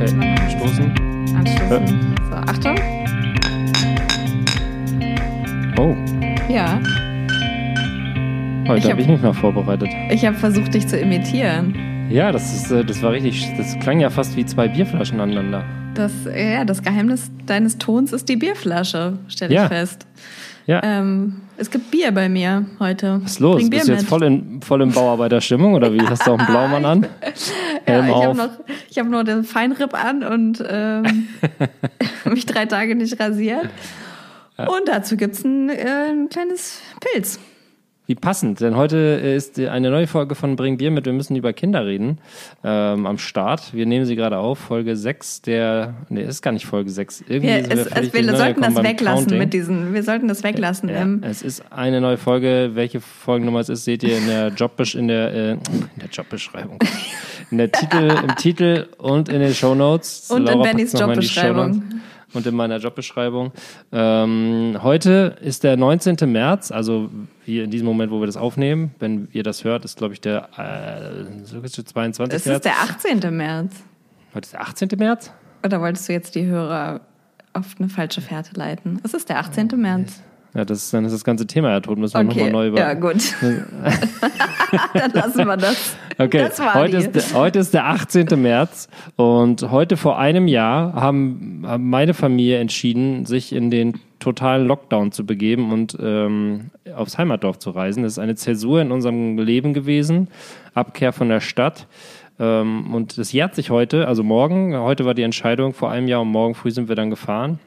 Okay, stoßen. Anstoßen. So, Achtung. Oh, Ja, heute Ich habe hab- ich mich mal vorbereitet. ich habe versucht, dich zu imitieren. Ja, das, ist, äh, das war richtig. Das klang ja fast wie zwei Bierflaschen aneinander. Das, ja, das Geheimnis deines Tons ist die Bierflasche, stelle ich Ja. fest. Ja. Ähm, es gibt Bier bei mir heute. Was ist los? Bring Bier Bist du jetzt mit. voll in, voll in Bauarbeiterstimmung oder wie? Hast du auch einen Blaumann an? Ja, Helm ich habe noch, ich hab nur den Feinripp an und ähm, mich drei Tage nicht rasiert. Und dazu gibt's ein, äh, ein kleines Pilz. Wie passend, denn heute ist eine neue Folge von Bring Bier mit. Wir müssen über Kinder reden. Ähm, am Start. Wir nehmen sie gerade auf. Folge 6 der. Nee, ist gar nicht Folge 6. Irgendwie Wir, es, völlig es, wir sollten das weglassen Counting. mit diesen. Wir sollten das weglassen. Ja, Ähm, es ist eine neue Folge. Welche Folgennummer es ist, seht ihr in der Jobbesch in der, äh, in der Jobbeschreibung. In der Titel, im Titel und in den Shownotes. und in Laura Bennys in die Jobbeschreibung. Und in meiner Jobbeschreibung. Ähm, heute ist der 19. März, also hier in diesem Moment, wo wir das aufnehmen. Wenn ihr das hört, ist, glaube ich, der äh, so ist der 22. Es März. ist der 18. März. heute ist der 18. März? Oder wolltest du jetzt die Hörer auf eine falsche Fährte leiten? Es ist der 18. März. Ja, das dann ist das ganze Thema ja tot. Müssen wir Okay, nochmal neu über. ja gut. Dann lassen wir das. Okay, Das war heute, die. ist der, heute ist der 18. März und heute vor einem Jahr haben, haben meine Familie entschieden, sich in den totalen Lockdown zu begeben und ähm, aufs Heimatdorf zu reisen. Das ist eine Zäsur in unserem Leben gewesen, Abkehr von der Stadt. Ähm, und das jährt sich heute, also morgen. Heute war die Entscheidung vor einem Jahr und morgen früh sind wir dann gefahren.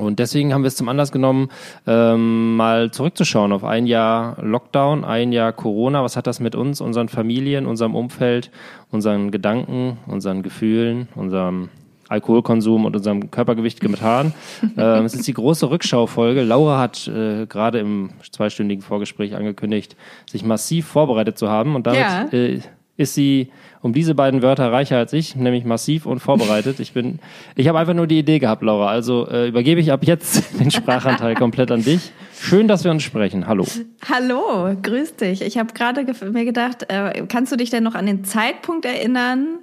Und deswegen haben wir es zum Anlass genommen, ähm, mal zurückzuschauen auf ein Jahr Lockdown, ein Jahr Corona. Was hat das mit uns, unseren Familien, unserem Umfeld, unseren Gedanken, unseren Gefühlen, unserem Alkoholkonsum und unserem Körpergewicht getan? ähm, es ist die große Rückschaufolge. Laura hat äh, gerade im zweistündigen Vorgespräch angekündigt, sich massiv vorbereitet zu haben. Und damit Ja. äh, ist sie um diese beiden Wörter reicher als ich, nämlich massiv und vorbereitet. Ich bin, ich habe einfach nur die Idee gehabt, Laura. Also äh, übergebe ich ab jetzt den Sprachanteil komplett an dich. Schön, dass wir uns sprechen. Hallo. Hallo, grüß dich. Ich habe gerade mir gedacht, äh, kannst du dich denn noch an den Zeitpunkt erinnern,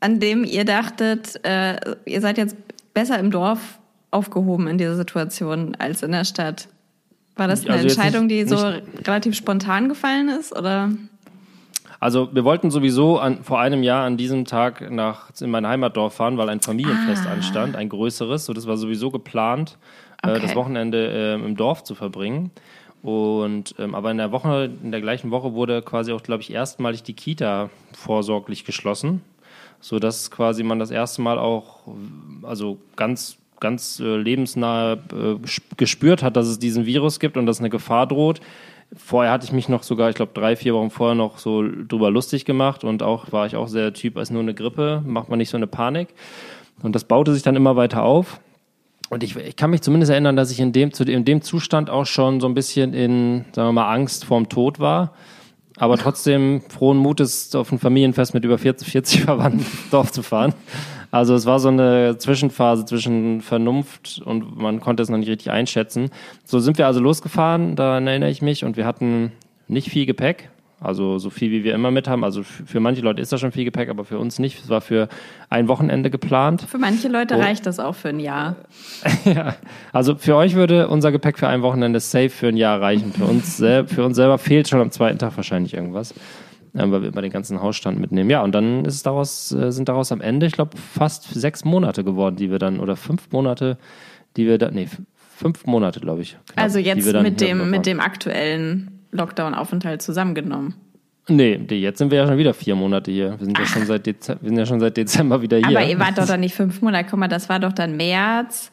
an dem ihr dachtet, äh, ihr seid jetzt besser im Dorf aufgehoben in dieser Situation als in der Stadt? War das eine Also Entscheidung, nicht- die so relativ spontan gefallen ist? Oder? Also wir wollten sowieso an, vor einem Jahr an diesem Tag nach in mein Heimatdorf fahren, weil ein Familienfest anstand, ein größeres. So, das war sowieso geplant, äh, Okay. das Wochenende ähm, im Dorf zu verbringen. Und ähm, aber in der Woche, in der gleichen Woche wurde quasi auch, glaube ich, erstmalig die Kita vorsorglich geschlossen, so dass quasi man das erste Mal auch, also ganz ganz äh, lebensnah äh, gespürt hat, dass es diesen Virus gibt und dass eine Gefahr droht. Vorher hatte ich mich noch sogar, ich glaube, drei, vier Wochen vorher noch so drüber lustig gemacht und auch war ich auch sehr Typ, als nur eine Grippe, macht man nicht so eine Panik. Und das baute sich dann immer weiter auf. Und ich, ich kann mich zumindest erinnern, dass ich in dem, in dem Zustand auch schon so ein bisschen in, sagen wir mal, Angst vorm Tod war. Aber trotzdem frohen Mutes auf ein Familienfest mit über 40, 40 Verwandten Dorf zu fahren. Also es war so eine Zwischenphase zwischen Vernunft und man konnte es noch nicht richtig einschätzen. So sind wir also losgefahren, daran erinnere ich mich, und wir hatten nicht viel Gepäck. Also so viel, wie wir immer mit haben. Also für manche Leute ist das schon viel Gepäck, aber für uns nicht. Es war für ein Wochenende geplant. Für manche Leute Oh. reicht das auch für ein Jahr. Ja, also für euch würde unser Gepäck für ein Wochenende safe für ein Jahr reichen. Für uns, für uns selber fehlt schon am zweiten Tag wahrscheinlich irgendwas, weil wir immer den ganzen Hausstand mitnehmen. Ja, und dann ist es daraus, äh, sind daraus am Ende, ich glaube, fast sechs Monate geworden, die wir dann, oder fünf Monate, die wir dann, nee, fünf Monate, glaube ich. knapp, Also jetzt mit dem, mit dem aktuellen Lockdown-Aufenthalt zusammengenommen. Nee, jetzt sind wir ja schon wieder vier Monate hier. Wir sind, ja schon, seit Dezember, wir sind ja schon seit Dezember wieder hier. Aber ihr wart doch dann nicht fünf Monate. Guck mal, das war doch dann März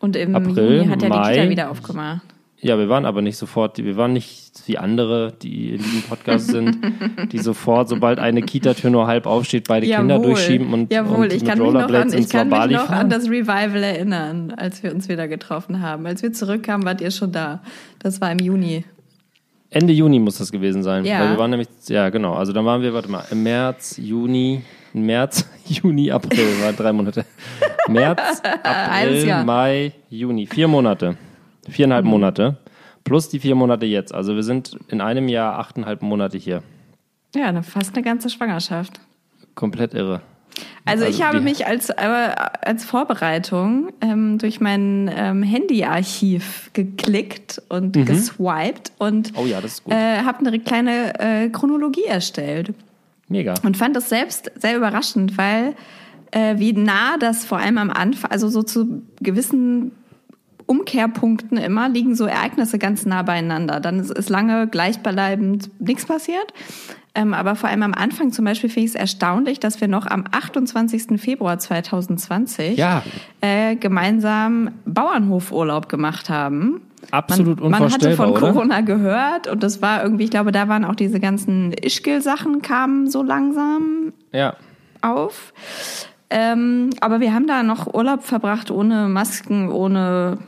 und im April, Juni hat ja Mai. die Kita wieder aufgemacht. Ja, wir waren aber nicht sofort, wir waren nicht wie andere, die in diesem Podcast sind, die sofort, sobald eine Kita-Tür nur halb aufsteht, beide Kinder durchschieben und, Jawohl, und ich mit kann mich noch, an, Rollerblades ich kann mich noch an das Revival erinnern, als wir uns wieder getroffen haben. Als wir zurückkamen, wart ihr schon da. Das war im Juni. Ende Juni muss das gewesen sein. Ja. Weil wir waren nämlich, ja genau, also dann waren wir, warte mal, im März, Juni, März, Juni, April, waren drei Monate. März, April. Mai, Juni, vier Monate. Viereinhalb Mhm. Monate. Plus die vier Monate jetzt. Also wir sind in einem Jahr achteinhalb Monate hier. Ja, eine, fast eine ganze Schwangerschaft. Komplett irre. Also, ich habe mich als, äh, als Vorbereitung ähm, durch mein ähm, Handyarchiv geklickt und geswiped und Mhm. Oh ja, äh, habe eine kleine äh, Chronologie erstellt. Mega. Und fand das selbst sehr überraschend, weil äh, wie nah das vor allem am Anfang, also so zu gewissen Umkehrpunkten immer, liegen so Ereignisse ganz nah beieinander. Dann ist, ist lange gleichbleibend nichts passiert. Ähm, aber vor allem am Anfang zum Beispiel finde ich es erstaunlich, dass wir noch am 28. Februar 2020 Ja. äh, gemeinsam Bauernhofurlaub gemacht haben. Absolut man, man hatte unvorstellbar, von oder? Corona gehört und das war irgendwie, ich glaube, da waren auch diese ganzen Ischgl-Sachen kamen so langsam Ja. auf. Ähm, aber wir haben da noch Urlaub verbracht ohne Masken, ohne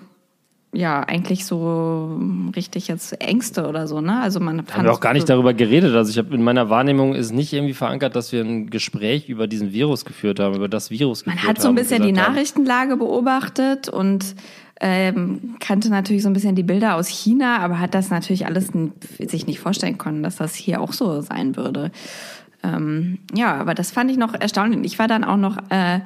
ja eigentlich so richtig jetzt Ängste oder so. Ne? Also man Haben wir auch gar nicht darüber geredet. Also ich habe in meiner Wahrnehmung ist nicht irgendwie verankert, dass wir ein Gespräch über diesen Virus geführt haben, über das Virus geführt Man hat so ein bisschen die haben, Nachrichtenlage beobachtet und ähm, kannte natürlich so ein bisschen die Bilder aus China, aber hat das natürlich alles sich nicht vorstellen können, dass das hier auch so sein würde. Ähm, ja, aber das fand ich noch erstaunlich. Ich war dann auch noch äh,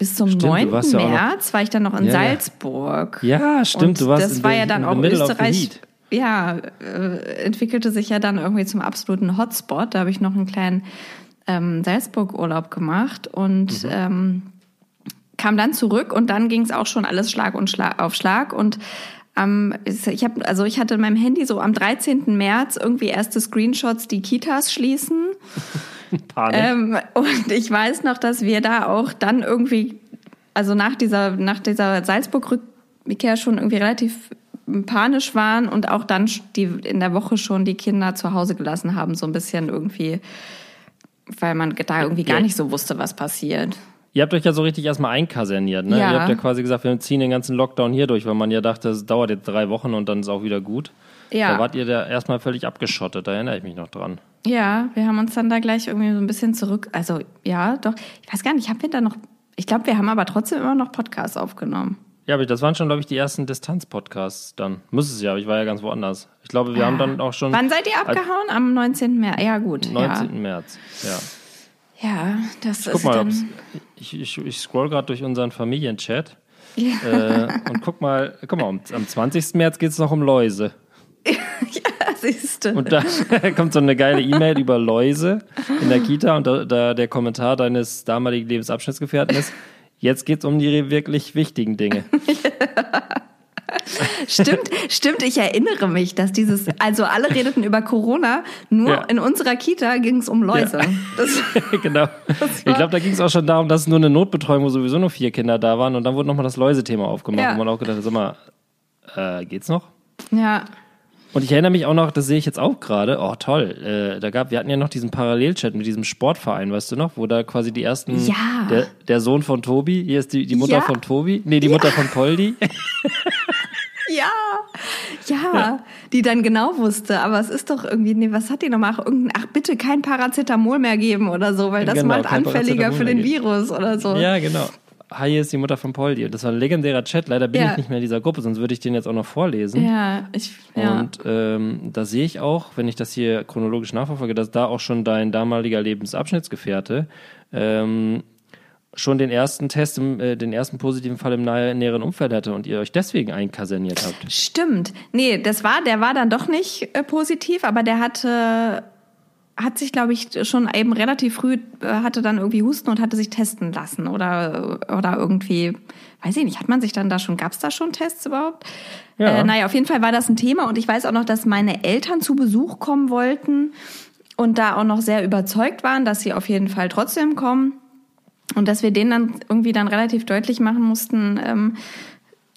bis zum Stimmt, du 9. warst ja auch noch- März, war ich dann noch in Ja. Salzburg. Ja, stimmt, Und du warst das war ja dann auch Österreich. Ja, äh, entwickelte sich ja dann irgendwie zum absoluten Hotspot. Da habe ich noch einen kleinen ähm, Salzburg-Urlaub gemacht und Mhm. ähm, kam dann zurück und dann ging es auch schon alles Schlag und Schlag auf Schlag und ähm, ich habe also ich hatte in meinem Handy so am 13. März irgendwie erste Screenshots, die Kitas schließen. Panik. Ähm, und ich weiß noch, dass wir da auch dann irgendwie, also nach dieser, nach dieser Salzburg-Rückkehr schon irgendwie relativ panisch waren und auch dann die, in der Woche schon die Kinder zu Hause gelassen haben, so ein bisschen irgendwie, weil man da irgendwie gar nicht so wusste, was passiert. Ihr habt euch ja so richtig erstmal einkaserniert, ne? Ja. Ihr habt ja quasi gesagt, wir ziehen den ganzen Lockdown hier durch, weil man ja dachte, es dauert jetzt drei Wochen und dann ist auch wieder gut. Ja. Da wart ihr da erstmal völlig abgeschottet, da erinnere ich mich noch dran. Ja, wir haben uns dann da gleich irgendwie so ein bisschen zurück, also ja, doch, ich weiß gar nicht, haben wir da noch, ich glaube, wir haben aber trotzdem immer noch Podcasts aufgenommen. Ja, aber das waren schon, glaube ich, die ersten Distanz-Podcasts dann. Muss es ja, aber ich war ja ganz woanders. Ich glaube, wir haben dann auch schon Wann seid ihr abgehauen? Am 19. März. Ja, gut. 19. März. Ja. Ja, ja das Guck ist mal, dann. ich, ich, ich scroll gerade durch unseren Familienchat Ja. äh, und guck mal, guck mal, am 20. März geht es noch um Läuse. ja, siehst du. Und da kommt so eine geile E-Mail über Läuse in der Kita und da, da der Kommentar deines damaligen Lebensabschnittsgefährten ist, jetzt geht's um die wirklich wichtigen Dinge. Stimmt, stimmt, ich erinnere mich, dass dieses, also alle redeten über Corona, nur Ja. in unserer Kita ging es um Läuse. Ja. Das, genau. Ich glaube, da ging es auch schon darum, dass es nur eine Notbetreuung, wo sowieso nur vier Kinder da waren und dann wurde nochmal das Läuse-Thema aufgemacht, Ja. wo man auch gedacht hat, sag mal, äh, geht's noch? ja, Und ich erinnere mich auch noch, das sehe ich jetzt auch gerade, oh toll, äh, da gab, wir hatten ja noch diesen Parallelchat mit diesem Sportverein, weißt du noch, wo da quasi die ersten, Ja. der, der Sohn von Tobi, hier ist die, die Mutter Ja. von Tobi, nee, die Mutter von Poldi. ja, ja, die dann genau wusste, aber es ist doch irgendwie, nee, was hat die nochmal? Ach, irgendein, ach bitte kein Paracetamol mehr geben oder so, weil das Genau, macht anfälliger für den. Virus oder so. ja, genau. Hi, hier ist die Mutter von Poldi. Das war ein legendärer Chat, leider bin Ja. ich nicht mehr in dieser Gruppe, sonst würde ich den jetzt auch noch vorlesen. Ja, ich, ja. Und ähm, da sehe ich auch, wenn ich das hier chronologisch nachverfolge, dass da auch schon dein damaliger Lebensabschnittsgefährte ähm, schon den ersten Test, im, äh, den ersten positiven Fall im nahe, näheren Umfeld hatte und ihr euch deswegen einkaserniert habt. Stimmt. Nee, das war, der war dann doch nicht äh, positiv, aber der hatte, hat sich, glaube ich, schon eben relativ früh, äh, hatte dann irgendwie Husten und hatte sich testen lassen oder, oder irgendwie, weiß ich nicht, hat man sich dann da schon, gab es da schon Tests überhaupt? Ja. Äh, naja, auf jeden Fall war das ein Thema und ich weiß auch noch, dass meine Eltern zu Besuch kommen wollten und da auch noch sehr überzeugt waren, dass sie auf jeden Fall trotzdem kommen. Und dass wir denen dann irgendwie dann relativ deutlich machen mussten, ähm,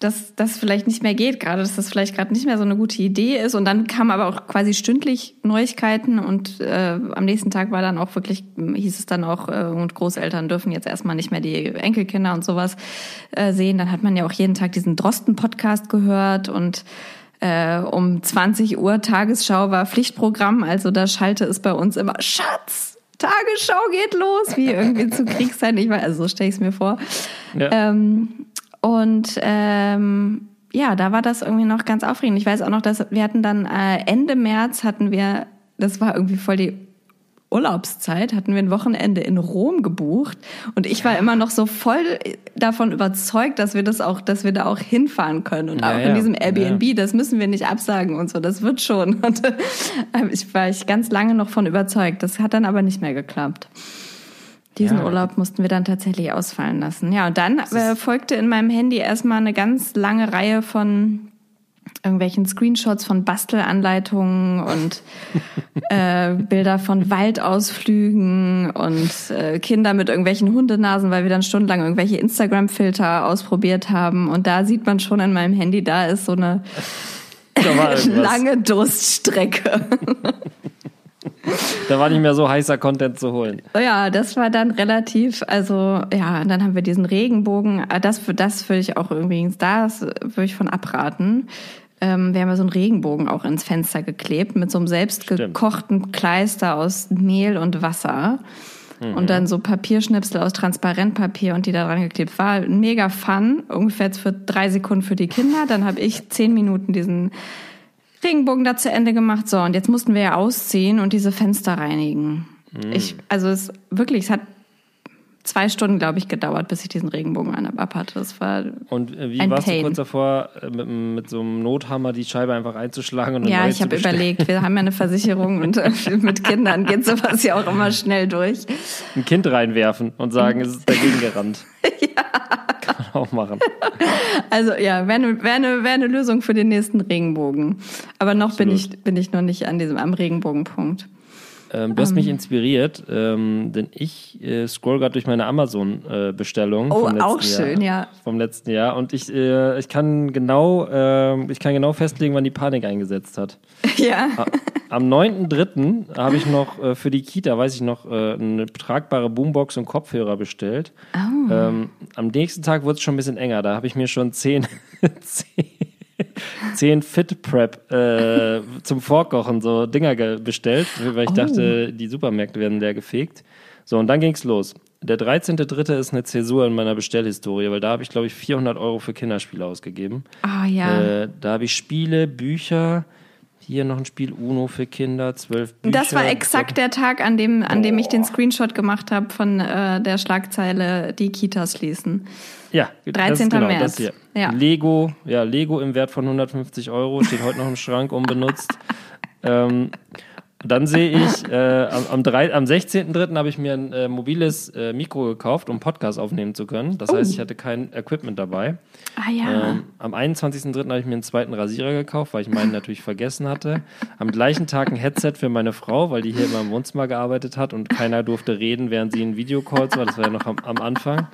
dass das vielleicht nicht mehr geht, gerade dass das vielleicht gerade nicht mehr so eine gute Idee ist. Und dann kamen aber auch quasi stündlich Neuigkeiten und äh, am nächsten Tag war dann auch wirklich, hieß es dann auch, äh, und Großeltern dürfen jetzt erstmal nicht mehr die Enkelkinder und sowas äh, sehen. Dann hat man ja auch jeden Tag diesen Drosten-Podcast gehört und äh, um 20 Uhr Tagesschau war Pflichtprogramm, also da schalte es bei uns immer Schatz. Tagesschau geht los, wie irgendwie zu Kriegszeiten. Ich weiß, also so stelle ich es mir vor. Ja. Ähm, und ähm, ja, da war das irgendwie noch ganz aufregend. Ich weiß auch noch, dass wir hatten dann äh, Ende März hatten wir, das war irgendwie voll die Urlaubszeit hatten wir ein Wochenende in Rom gebucht und ich war immer noch so voll davon überzeugt, dass wir das auch, dass wir da auch hinfahren können und Ja, auch ja. in diesem Airbnb, Ja. das müssen wir nicht absagen und so, das wird schon. Und äh, ich war ich ganz lange noch von überzeugt. Das hat dann aber nicht mehr geklappt. Diesen Ja. Urlaub mussten wir dann tatsächlich ausfallen lassen. Ja, und dann äh, folgte in meinem Handy erstmal eine ganz lange Reihe von irgendwelchen Screenshots von Bastelanleitungen und äh, Bilder von Waldausflügen und äh, Kinder mit irgendwelchen Hundenasen, weil wir dann stundenlang irgendwelche Instagram-Filter ausprobiert haben. Und da sieht man schon in meinem Handy, da ist so eine lange Durststrecke. da war nicht mehr so heißer Content zu holen. Ja, das war dann relativ, also ja, und dann haben wir diesen Regenbogen. Ah, Das, das würde ich auch übrigens, das würde ich von abraten. Ähm, wir haben ja so einen Regenbogen auch ins Fenster geklebt mit so einem selbstgekochten Kleister aus Mehl und Wasser. Und dann so Papierschnipsel aus Transparentpapier und die da dran geklebt. War mega fun, ungefähr jetzt für drei Sekunden für die Kinder. Dann habe ich zehn Minuten diesen Regenbogen da zu Ende gemacht. So, und jetzt mussten wir ja ausziehen und diese Fenster reinigen. Ich, also es wirklich, es hat zwei Stunden, glaube ich, gedauert, bis ich diesen Regenbogen an- ab hatte. Das war Und äh, wie Ein warst du Pain. kurz davor, äh, mit, mit so einem Nothammer die Scheibe einfach einzuschlagen und ja, ich habe überlegt, wir haben ja eine Versicherung und äh, mit Kindern geht sowas ja auch immer schnell durch. Ein Kind reinwerfen und sagen, es ist dagegen gerannt. Kann man auch machen. Also ja, wäre eine, wär eine, wär eine Lösung für den nächsten Regenbogen. Aber noch bin ich, bin ich noch nicht an diesem am Regenbogenpunkt. Ähm, du hast mich inspiriert, ähm, denn ich äh, scroll gerade durch meine Amazon-Bestellung. Oh, vom letzten auch schön, Jahr, ja. Vom letzten Jahr. Und ich, äh, ich kann genau, ähm, ich kann genau festlegen, wann die Panik eingesetzt hat. Ja. Am 9.3. habe ich noch äh, für die Kita, weiß ich noch, äh, eine tragbare Boombox und Kopfhörer bestellt. Oh. Ähm, am nächsten Tag wurde es schon ein bisschen enger. Da habe ich mir schon zehn, zehn, zehn Fit Prep äh, zum Vorkochen so Dinger ge- bestellt, weil ich Oh. dachte, die Supermärkte werden leer gefegt. So, und dann ging's los. Der 13.3. ist eine Zäsur in meiner Bestellhistorie, weil da habe ich, glaube ich, 400 Euro für Kinderspiele ausgegeben. Ah ja. Äh, da habe ich Spiele, Bücher, hier noch ein Spiel Uno für Kinder, zwölf Bücher. Das war exakt der Tag, an dem, an dem ich den Screenshot gemacht habe von äh, der Schlagzeile Die Kitas schließen. Ja, 13. Das, genau, März. Ja. Lego, ja, Lego im Wert von 150 Euro, steht heute noch im Schrank unbenutzt. ähm, dann sehe ich, äh, am, am, am 16.03. habe ich mir ein äh, mobiles äh, Mikro gekauft, um Podcast aufnehmen zu können. Das heißt, ich hatte kein Equipment dabei. Ah ja. Ähm, am 21.03. habe ich mir einen zweiten Rasierer gekauft, weil ich meinen natürlich vergessen hatte. Am gleichen Tag ein Headset für meine Frau, weil die hier immer im Wohnzimmer gearbeitet hat und keiner durfte reden, während sie in Videocalls war. Das war ja noch am, am Anfang.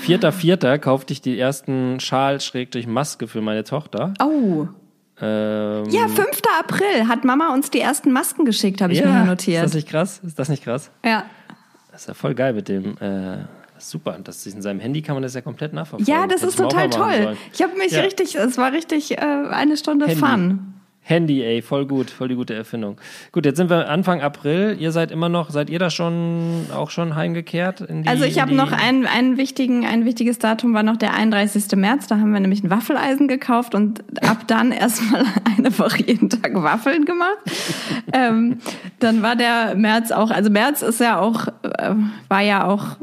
Vierter, vierter kaufte ich die ersten Schal-Maske für meine Tochter. oh. Ähm, Ja, 5. April hat Mama uns die ersten Masken geschickt, habe ich mir hier Ist notiert. das nicht krass? Ist das nicht krass? Ja. Das ist ja voll geil mit dem. Äh, das super. Das ist in seinem Handy kann man das ja komplett nachverfolgen. Ja, das Hätte ist total toll. Ich habe mich Ja. richtig, es war richtig äh, eine Stunde Handy. Fun. Handy, ey, voll gut, voll die gute Erfindung. Gut, jetzt sind wir Anfang April. Ihr seid immer noch, seid ihr da schon auch schon heimgekehrt? Die, Also ich habe noch einen, einen wichtigen, ein wichtiges Datum war noch der 31. März. Da haben wir nämlich ein Waffeleisen gekauft und ab dann erstmal eine Woche jeden Tag Waffeln gemacht. ähm, dann war der März auch, also März ist ja auch, äh, war ja auch,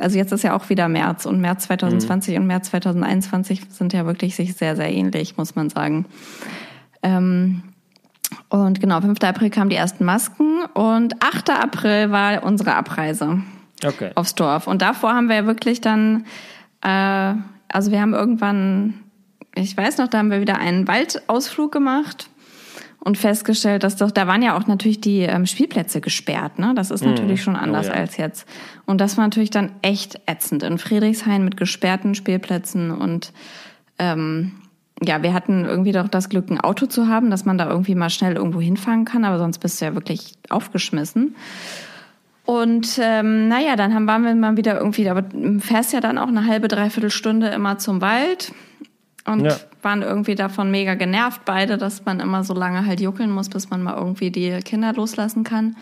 also jetzt ist ja auch wieder März und März 2020 und März 2021 sind ja wirklich sich sehr, sehr ähnlich, muss man sagen. Ähm, und genau, 5. April kamen die ersten Masken und 8. April war unsere Abreise Okay. aufs Dorf. Und davor haben wir ja wirklich dann, äh, also wir haben irgendwann, ich weiß noch, da haben wir wieder einen Waldausflug gemacht und festgestellt, dass doch, da waren ja auch natürlich die ähm, Spielplätze gesperrt, ne? Das ist natürlich schon anders Oh ja. als jetzt. Und das war natürlich dann echt ätzend. In Friedrichshain mit gesperrten Spielplätzen und ähm, ja, wir hatten irgendwie doch das Glück, ein Auto zu haben, dass man da irgendwie mal schnell irgendwo hinfahren kann, aber sonst bist du ja wirklich aufgeschmissen. Und ähm, naja, dann haben, waren wir mal wieder irgendwie, aber du fährst ja dann auch eine halbe, dreiviertel Stunde immer zum Wald und Ja. waren irgendwie davon mega genervt beide, dass man immer so lange halt juckeln muss, bis man mal irgendwie die Kinder loslassen kann.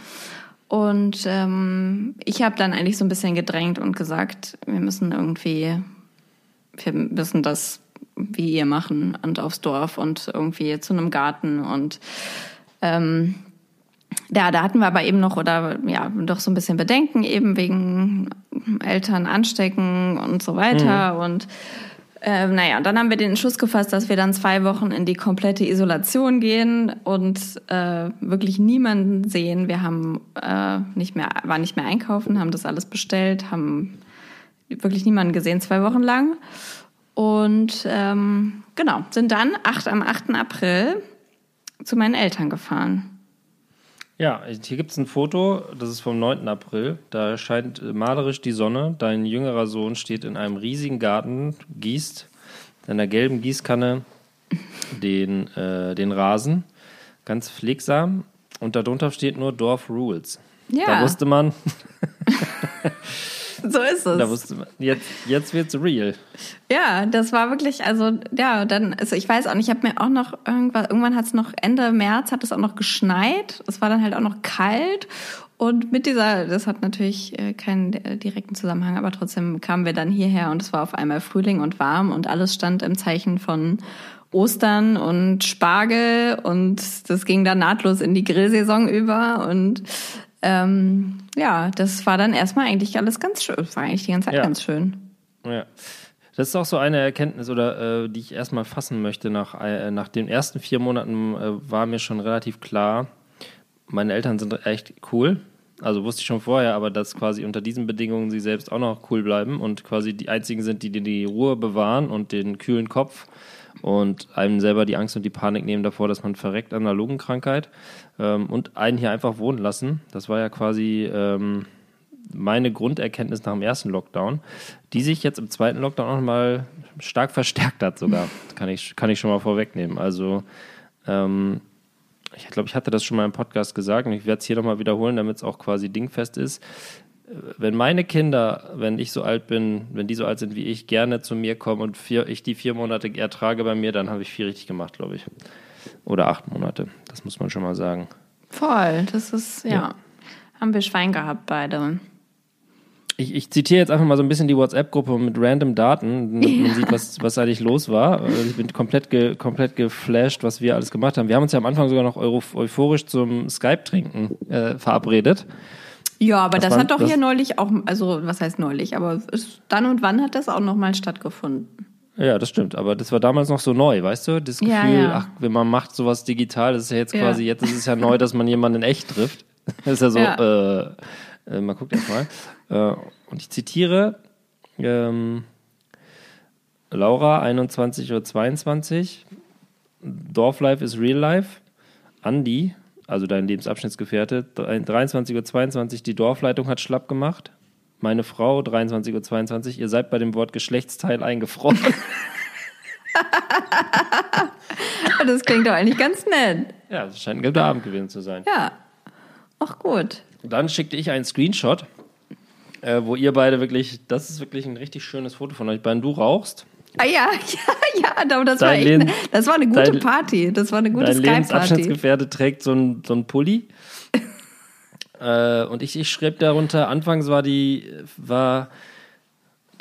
Und ähm, ich habe dann eigentlich so ein bisschen gedrängt und gesagt, wir müssen irgendwie, wir müssen das wie ihr machen und aufs Dorf und irgendwie zu einem Garten und ähm, ja, da hatten wir aber eben noch oder ja, doch so ein bisschen Bedenken eben wegen Eltern anstecken und so weiter. Mhm. Und äh, naja, dann haben wir den Entschluss gefasst, dass wir dann zwei Wochen in die komplette Isolation gehen und äh, wirklich niemanden sehen. Wir haben äh, nicht mehr, waren nicht mehr einkaufen, haben das alles bestellt, haben wirklich niemanden gesehen zwei Wochen lang. Und ähm, genau, sind dann 8, am 8. April zu meinen Eltern gefahren. Ja, hier gibt es ein Foto, das ist vom 9. April. Da scheint malerisch die Sonne. Dein jüngerer Sohn steht in einem riesigen Garten, gießt in einer gelben Gießkanne den, äh, den Rasen. Ganz pflegsam. Und darunter steht nur Dorf Rules. Ja. Da wusste man. so ist es. Man, jetzt, jetzt wird's real. Ja, das war wirklich, also ja, dann, also ich weiß auch nicht, ich habe mir auch noch irgendwann, irgendwann hat es noch Ende März hat es auch noch geschneit. Es war dann halt auch noch kalt und mit dieser, das hat natürlich äh, keinen äh, direkten Zusammenhang, aber trotzdem kamen wir dann hierher und es war auf einmal Frühling und warm und alles stand im Zeichen von Ostern und Spargel und das ging dann nahtlos in die Grillsaison über und ähm, ja, das war dann erstmal eigentlich alles ganz schön. Das war eigentlich die ganze Zeit ja. ganz schön. Ja. Das ist auch so eine Erkenntnis, oder äh, die ich erstmal fassen möchte. Nach, äh, nach den ersten vier Monaten äh, war mir schon relativ klar, meine Eltern sind echt cool. Also wusste ich schon vorher, aber dass quasi unter diesen Bedingungen sie selbst auch noch cool bleiben und quasi die einzigen sind, die dir die Ruhe bewahren und den kühlen Kopf und einem selber die Angst und die Panik nehmen davor, dass man verreckt an einer Lungenkrankheit ähm, und einen hier einfach wohnen lassen. Das war ja quasi ähm, meine Grunderkenntnis nach dem ersten Lockdown, die sich jetzt im zweiten Lockdown auch nochmal stark verstärkt hat sogar. kann ich, kann ich schon mal vorwegnehmen. Also ähm, ich glaube, ich hatte das schon mal im Podcast gesagt und ich werde es hier nochmal wiederholen, damit es auch quasi dingfest ist. Wenn meine Kinder, wenn ich so alt bin, wenn die so alt sind wie ich, gerne zu mir kommen und vier, ich die vier Monate ertrage bei mir, dann habe ich viel richtig gemacht, glaube ich. Oder acht Monate. Das muss man schon mal sagen. Voll, das ist, ja. ja. Haben wir Schwein gehabt, beide. Ich, ich, zitiere jetzt einfach mal so ein bisschen die WhatsApp-Gruppe mit random Daten, damit ja. man sieht, was, was eigentlich los war. Also ich bin komplett, ge, komplett geflasht, was wir alles gemacht haben. Wir haben uns ja am Anfang sogar noch euphorisch zum Skype-Trinken äh, verabredet. Ja, aber das, das hat doch das hier neulich auch, also was heißt neulich, aber dann und wann hat das auch nochmal stattgefunden. Ja, das stimmt. Aber das war damals noch so neu, weißt du? Das Gefühl, ja, ja. ach, wenn man macht sowas digital, das ist ja jetzt quasi, jetzt ist es ja neu, dass man jemanden in echt trifft. Das ist ja so, äh, äh, man guckt erst mal. Äh, und ich zitiere ähm, Laura, 21.22 Uhr. Dorflife is real life. Andi, also dein Lebensabschnittsgefährte, 23.22 Uhr, die Dorfleitung hat schlapp gemacht. Meine Frau, 23.22 Uhr, ihr seid bei dem Wort Geschlechtsteil eingefroren. das klingt doch eigentlich ganz nett. Ja, es scheint ein guter Abend gewesen zu sein. Ja, auch gut. Dann schickte ich einen Screenshot, äh, wo ihr beide wirklich, das ist wirklich ein richtig schönes Foto von euch beiden. Du rauchst. Ah ja, ja, ja, das, war, echt, Lehn, das war eine gute dein, Party. Das war eine gute Skype-Party. Lebensabschnittsgefährte trägt so ein, so ein Pulli. äh, und ich, ich schrieb darunter, anfangs war die, war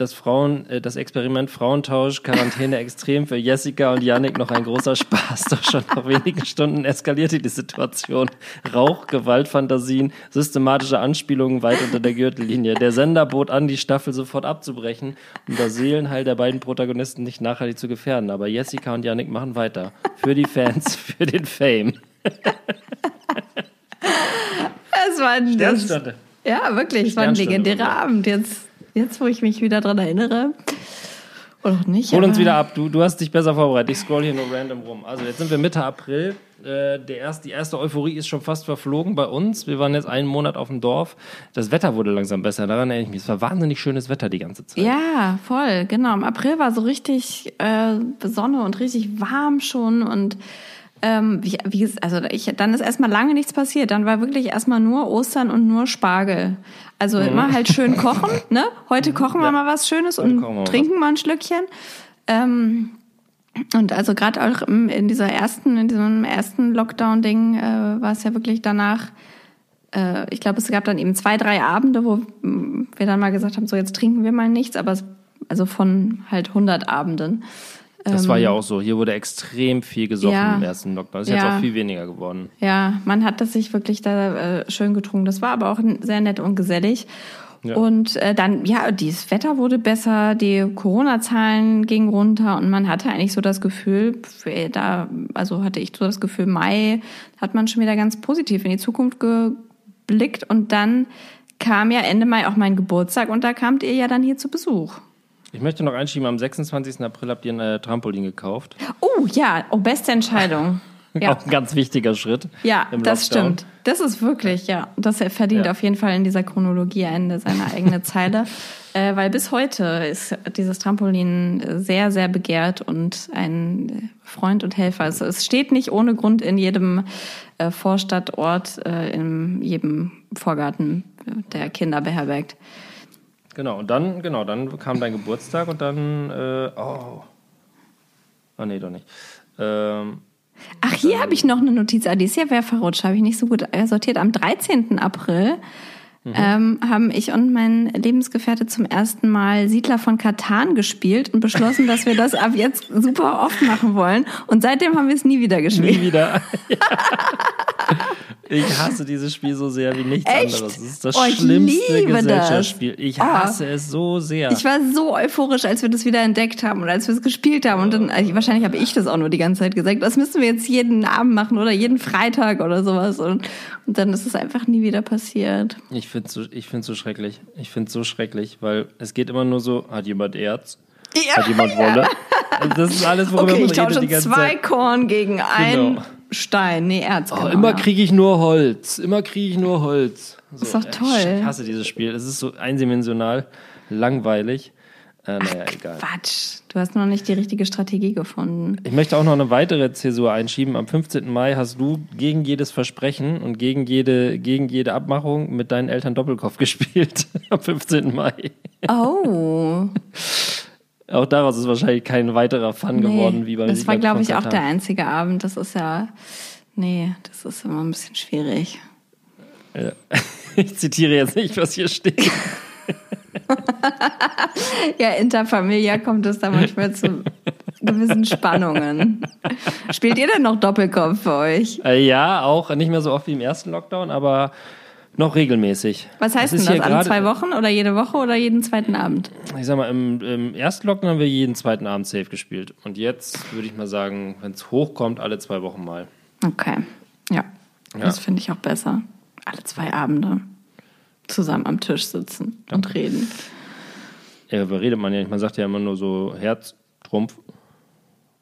das, Frauen, äh, das Experiment Frauentausch, Quarantäne extrem für Jessica und Yannick noch ein großer Spaß. Doch schon nach wenigen Stunden eskalierte die Situation. Rauch, Gewaltfantasien, systematische Anspielungen weit unter der Gürtellinie. Der Sender bot an, die Staffel sofort abzubrechen, um das Seelenheil der beiden Protagonisten nicht nachhaltig zu gefährden. Aber Jessica und Yannick machen weiter. Für die Fans, für den Fame. Es war ein, das, Ja, wirklich, es war ein legendärer Abend. Jetzt Jetzt, wo ich mich wieder dran erinnere. Oder auch nicht. Hol uns wieder ab. Du, du hast dich besser vorbereitet. Ich scroll hier nur random rum. Also, jetzt sind wir Mitte April. Äh, der erst, die erste Euphorie ist schon fast verflogen bei uns. Wir waren jetzt einen Monat auf dem Dorf. Das Wetter wurde langsam besser. Daran erinnere ich mich. Es war wahnsinnig schönes Wetter die ganze Zeit. Ja, voll. Genau. Im April war so richtig äh, Sonne und richtig warm schon. Und ähm, wie, wie, also ich, dann ist erstmal lange nichts passiert. Dann war wirklich erstmal nur Ostern und nur Spargel. Also mhm. immer halt schön kochen. Ne? Heute kochen ja. wir mal was Schönes Heute und trinken was. mal ein Schlückchen. Ähm, und also gerade auch in dieser ersten, in diesem ersten Lockdown-Ding äh, war es ja wirklich danach. Äh, ich glaube, es gab dann eben zwei, drei Abende, wo wir dann mal gesagt haben, so jetzt trinken wir mal nichts, aber es, also von halt 100 Abenden Das war ja auch so. Hier wurde extrem viel gesoffen Ja. im ersten Lockdown. Das ist Ja. jetzt auch viel weniger geworden. Ja, man hat das sich wirklich da äh, schön getrunken. Das war aber auch sehr nett und gesellig. Ja. Und äh, dann, ja, das Wetter wurde besser, die Corona-Zahlen gingen runter und man hatte eigentlich so das Gefühl, für- da, also hatte ich so das Gefühl, Mai hat man schon wieder ganz positiv in die Zukunft geblickt und dann kam ja Ende Mai auch mein Geburtstag und da kamt ihr ja dann hier zu Besuch. Ich möchte noch einschieben, am 26. April habt ihr ein äh, Trampolin gekauft. Oh ja, oh, beste Entscheidung. Ja. Auch ein ganz wichtiger Schritt. Ja, das stimmt. Das ist wirklich, ja. Das verdient Ja. auf jeden Fall in dieser Chronologie eine seine eigene Zeile. Äh, weil bis heute ist dieses Trampolin sehr, sehr begehrt und ein Freund und Helfer. Es, es steht nicht ohne Grund in jedem äh, Vorstadtort, äh, in jedem Vorgarten, äh, der Kinder beherbergt. Genau, und dann, genau, dann kam dein Geburtstag und dann, äh, oh. Ah, nee, doch nicht. Ähm, Ach, hier habe ich noch eine Notiz. Alicia wäre verrutscht, habe ich nicht so gut äh, sortiert. Am 13. April ähm, haben ich und mein Lebensgefährte zum ersten Mal Siedler von Katan gespielt und beschlossen, dass wir das ab jetzt super oft machen wollen. Und seitdem haben wir es nie wieder gespielt. nie wieder. ich hasse dieses Spiel so sehr wie nichts Echt? anderes. Es ist das Oh, schlimmste liebe das. Gesellschaftsspiel. Ich Oh. hasse es so sehr. Ich war so euphorisch, als wir das wieder entdeckt haben und als wir es gespielt haben. Und dann, also wahrscheinlich habe ich das auch nur die ganze Zeit gesagt. Das müssen wir jetzt jeden Abend machen oder jeden Freitag oder sowas. Und, und dann ist es einfach nie wieder passiert. Ich finde es so, ich find's so schrecklich. Ich finde es so schrecklich, weil es geht immer nur so, hat jemand Erz? Ja. Hat jemand Wolle? Und das ist alles, worüber Okay, man ich redet die ganze zwei Zeit. Korn gegen ein Genau. Stein. Nee, Erz. Oh, genau, immer kriege ich nur Holz. Immer kriege ich nur Holz. So, Ist doch äh, toll. Ich hasse dieses Spiel. Es ist so eindimensional, langweilig. Äh, naja, egal. Quatsch. Du hast noch nicht die richtige Strategie gefunden. Ich möchte auch noch eine weitere Zäsur einschieben. Am 15. Mai hast du gegen jedes Versprechen und gegen jede, gegen jede Abmachung mit deinen Eltern Doppelkopf gespielt. Am 15. Mai. Oh. Auch daraus ist wahrscheinlich kein weiterer Fun geworden, wie beim das war, glaube ich, auch der einzige Abend. Das ist ja. Nee, das ist immer ein bisschen schwierig. Ja. Ich zitiere jetzt nicht, was hier steht. Ja, interfamiliar kommt es da manchmal zu gewissen Spannungen. Spielt ihr denn noch Doppelkopf für euch? Äh, ja, auch nicht mehr so oft wie im ersten Lockdown, aber noch regelmäßig. Was heißt ist denn das? Alle zwei Wochen oder jede Woche oder jeden zweiten Abend? Ich sag mal, im, im ersten Lockdown haben wir jeden zweiten Abend safe gespielt. Und jetzt würde ich mal sagen, wenn es hochkommt, alle zwei Wochen mal. Okay. Ja. Ja. Das finde ich auch besser. Alle zwei Abende zusammen am Tisch sitzen und reden. Ja, darüber redet man ja nicht. Man sagt ja immer nur so Herz, Trumpf.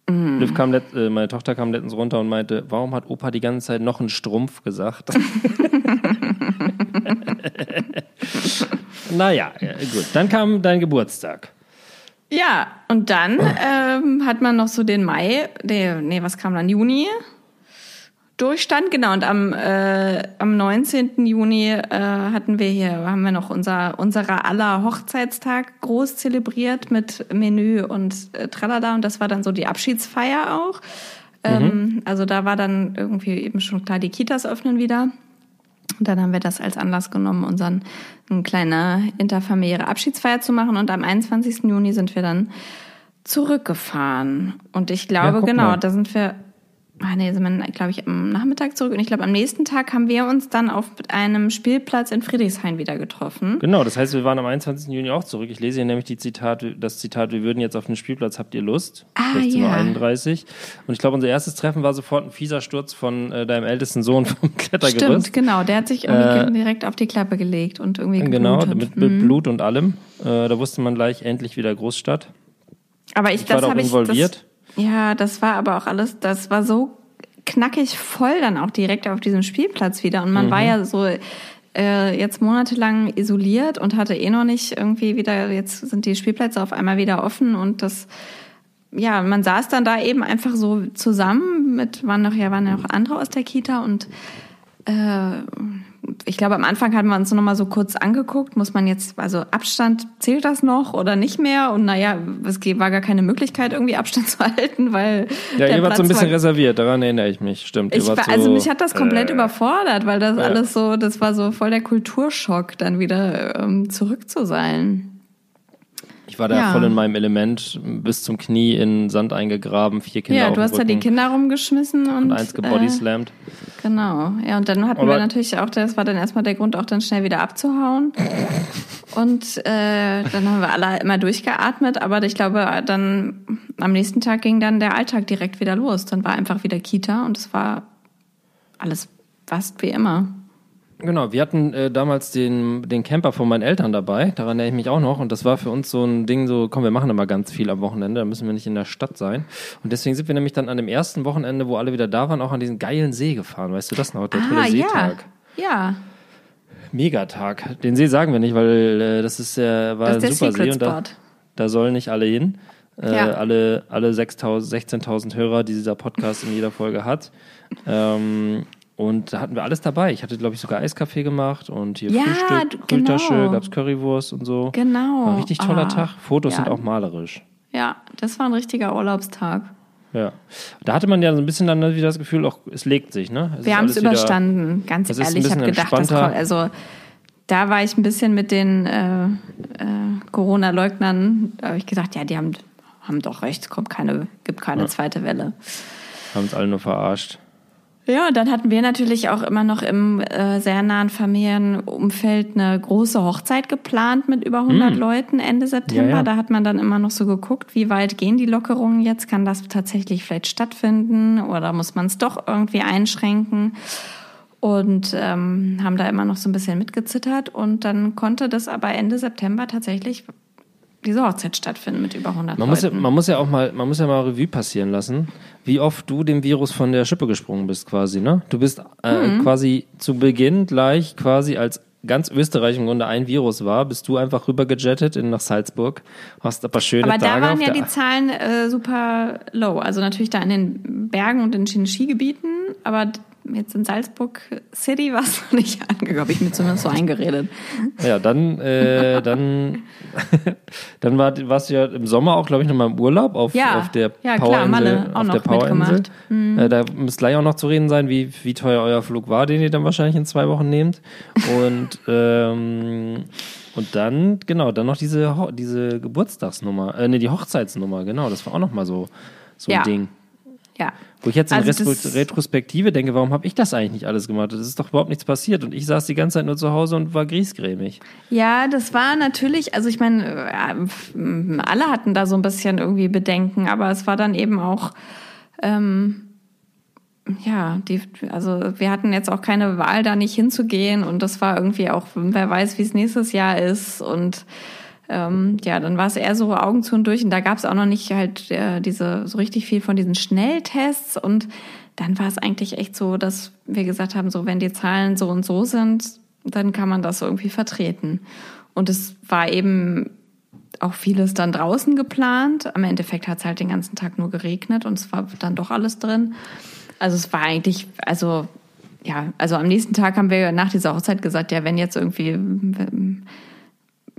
Liv kam let, äh, meine Tochter kam letztens runter und meinte, warum hat Opa die ganze Zeit noch einen Strumpf gesagt? naja, ja, gut. Dann kam dein Geburtstag. Ja, und dann ähm, hat man noch so den Mai, der, nee, was kam dann? Juni durchstand, genau. Und am, äh, am 19. Juni äh, hatten wir hier, haben wir noch unser, unserer aller Hochzeitstag groß zelebriert mit Menü und äh, Tralala. Und das war dann so die Abschiedsfeier auch. Ähm, also da war dann irgendwie eben schon klar, die Kitas öffnen wieder. Und dann haben wir das als Anlass genommen, unseren eine kleine interfamiliäre Abschiedsfeier zu machen. Und am 21. Juni sind wir dann zurückgefahren. Und ich Ja, glaube, guck genau, da sind wir, ah nee, sind wir, glaube ich, am Nachmittag zurück. Und ich glaube, am nächsten Tag haben wir uns dann auf einem Spielplatz in Friedrichshain wieder getroffen. Genau, das heißt, wir waren am 21. Juni auch zurück. Ich lese hier nämlich die Zitat, das Zitat, wir würden jetzt auf den Spielplatz, habt ihr Lust? Ah, 16.31 Uhr. Und ich glaube, unser erstes Treffen war sofort ein fieser Sturz von äh, deinem ältesten Sohn vom Klettergerüst. Stimmt, genau. Der hat sich irgendwie direkt auf die Klappe gelegt und irgendwie Genau, geblutet. mit, mit Blut und allem. Äh, da wusste man gleich endlich wieder Großstadt. Aber ich, Ich das habe ich involviert. Das, ja, das war aber auch alles, das war so knackig voll dann auch direkt auf diesem Spielplatz wieder. Und man Mhm. war ja so äh, jetzt monatelang isoliert und hatte eh noch nicht irgendwie wieder, jetzt sind die Spielplätze auf einmal wieder offen und das ja, man saß dann da eben einfach so zusammen mit, waren noch, ja, waren ja auch andere aus der Kita und äh, ich glaube, am Anfang hatten wir uns noch mal so kurz angeguckt, muss man jetzt, also Abstand, zählt das noch oder nicht mehr? Und naja, es war gar keine Möglichkeit, irgendwie Abstand zu halten, weil Ja, ihr wart so ein bisschen war, reserviert, daran erinnere ich mich, stimmt. Ich war, so, also mich hat das komplett äh, überfordert, weil das alles so, das war so voll der Kulturschock, dann wieder ähm, zurück zu sein. Ich war da Ja. voll in meinem Element, bis zum Knie in Sand eingegraben, vier Kinder Ja, auf du hast ja die Kinder rumgeschmissen und, und eins gebodyslammt. Äh, genau. Ja, und dann hatten Aber- wir natürlich auch, das war dann erstmal der Grund, auch dann schnell wieder abzuhauen. Und äh, dann haben wir alle immer durchgeatmet, aber ich glaube, dann am nächsten Tag ging dann der Alltag direkt wieder los. Dann war einfach wieder Kita und es war alles fast wie immer. Genau, wir hatten äh, damals den, den Camper von meinen Eltern dabei, daran erinnere ich mich auch noch. Und das war für uns so ein Ding, so, komm, wir machen immer ganz viel am Wochenende, da müssen wir nicht in der Stadt sein. Und deswegen sind wir nämlich dann an dem ersten Wochenende, wo alle wieder da waren, auch an diesen geilen See gefahren. Weißt du das noch? Der tolle ah, ja. Seetag. Ja, Megatag. Den See sagen wir nicht, weil äh, das ist der, war das ist ein der super See und da, da sollen nicht alle hin. Äh, Ja. Alle, alle 6.000, 16.000 Hörer, die dieser Podcast in jeder Folge hat. Ähm, und da hatten wir alles dabei. Ich hatte, glaube ich, sogar Eiskaffee gemacht und hier Ja, Frühstück, Grilltasche, genau. gab's Currywurst und so. Genau. War ein richtig toller Ah, Tag. Fotos ja. sind auch malerisch. Ja, das war ein richtiger Urlaubstag. Ja. Da hatte man ja so ein bisschen dann wieder das Gefühl, auch, es legt sich, ne? Es Wir haben es alles wieder- überstanden, ganz es ehrlich. Ich habe gedacht, das kommt, also da war ich ein bisschen mit den äh, äh, Corona-Leugnern, da habe ich gedacht, ja, die haben, haben doch recht, es kommt keine, gibt keine zweite Welle. Haben uns alle nur verarscht. Ja, und dann hatten wir natürlich auch immer noch im äh, sehr nahen Familienumfeld eine große Hochzeit geplant mit über 100 Leuten Ende September. Hm. Ja, ja. Da hat man dann immer noch so geguckt, wie weit gehen die Lockerungen jetzt? Kann das tatsächlich vielleicht stattfinden oder muss man es doch irgendwie einschränken? Und ähm, haben da immer noch so ein bisschen mitgezittert. Und dann konnte das aber Ende September tatsächlich diese Hochzeit stattfinden mit über 100 Man muss, ja, Leuten. man muss ja auch mal, man muss ja mal Revue passieren lassen, wie oft du dem Virus von der Schippe gesprungen bist, quasi, ne? Du bist äh, Mhm. quasi zu Beginn gleich quasi als ganz Österreich im Grunde ein Virus war, bist du einfach rübergejettet in nach Salzburg, hast ein paar schöne Aber da Tage waren auf ja der die Zahlen äh, super low. Also natürlich da in den Bergen und in den Skigebieten, aber jetzt in Salzburg City war es noch nicht angekommen. Habe ich mir zumindest so eingeredet. Ja, dann, äh, dann, dann war, warst du ja im Sommer auch, glaube ich, nochmal im Urlaub auf, Ja, auf der ja, klar, Powerinsel. Malle auch auf noch der Powerinsel. mitgemacht. Mhm. Äh, da müsst gleich auch noch zu reden sein, wie, wie teuer euer Flug war, den ihr dann wahrscheinlich in zwei Wochen nehmt. Und, ähm, und dann, genau, dann noch diese, diese Geburtstagsnummer, äh, nee, die Hochzeitsnummer, genau, das war auch nochmal so, so ein Ja. Ding. Ja. Wo ich jetzt in Also Retrospektive denke, warum habe ich das eigentlich nicht alles gemacht? Das ist doch überhaupt nichts passiert. Und ich saß die ganze Zeit nur zu Hause und war griesgrämig. Ja, das war natürlich, also ich meine, äh, alle hatten da so ein bisschen irgendwie Bedenken, aber es war dann eben auch, ähm, ja, die, also wir hatten jetzt auch keine Wahl, da nicht hinzugehen und das war irgendwie auch, wer weiß, wie es nächstes Jahr ist und ähm, ja, dann war es eher so Augen zu und durch und da gab es auch noch nicht halt äh, diese so richtig viel von diesen Schnelltests und dann war es eigentlich echt so, dass wir gesagt haben, so wenn die Zahlen so und so sind, dann kann man das irgendwie vertreten. Und es war eben auch vieles dann draußen geplant. Am Endeffekt hat es halt den ganzen Tag nur geregnet und es war dann doch alles drin. Also es war eigentlich, also ja, also am nächsten Tag haben wir nach dieser Hochzeit gesagt, ja, wenn jetzt irgendwie,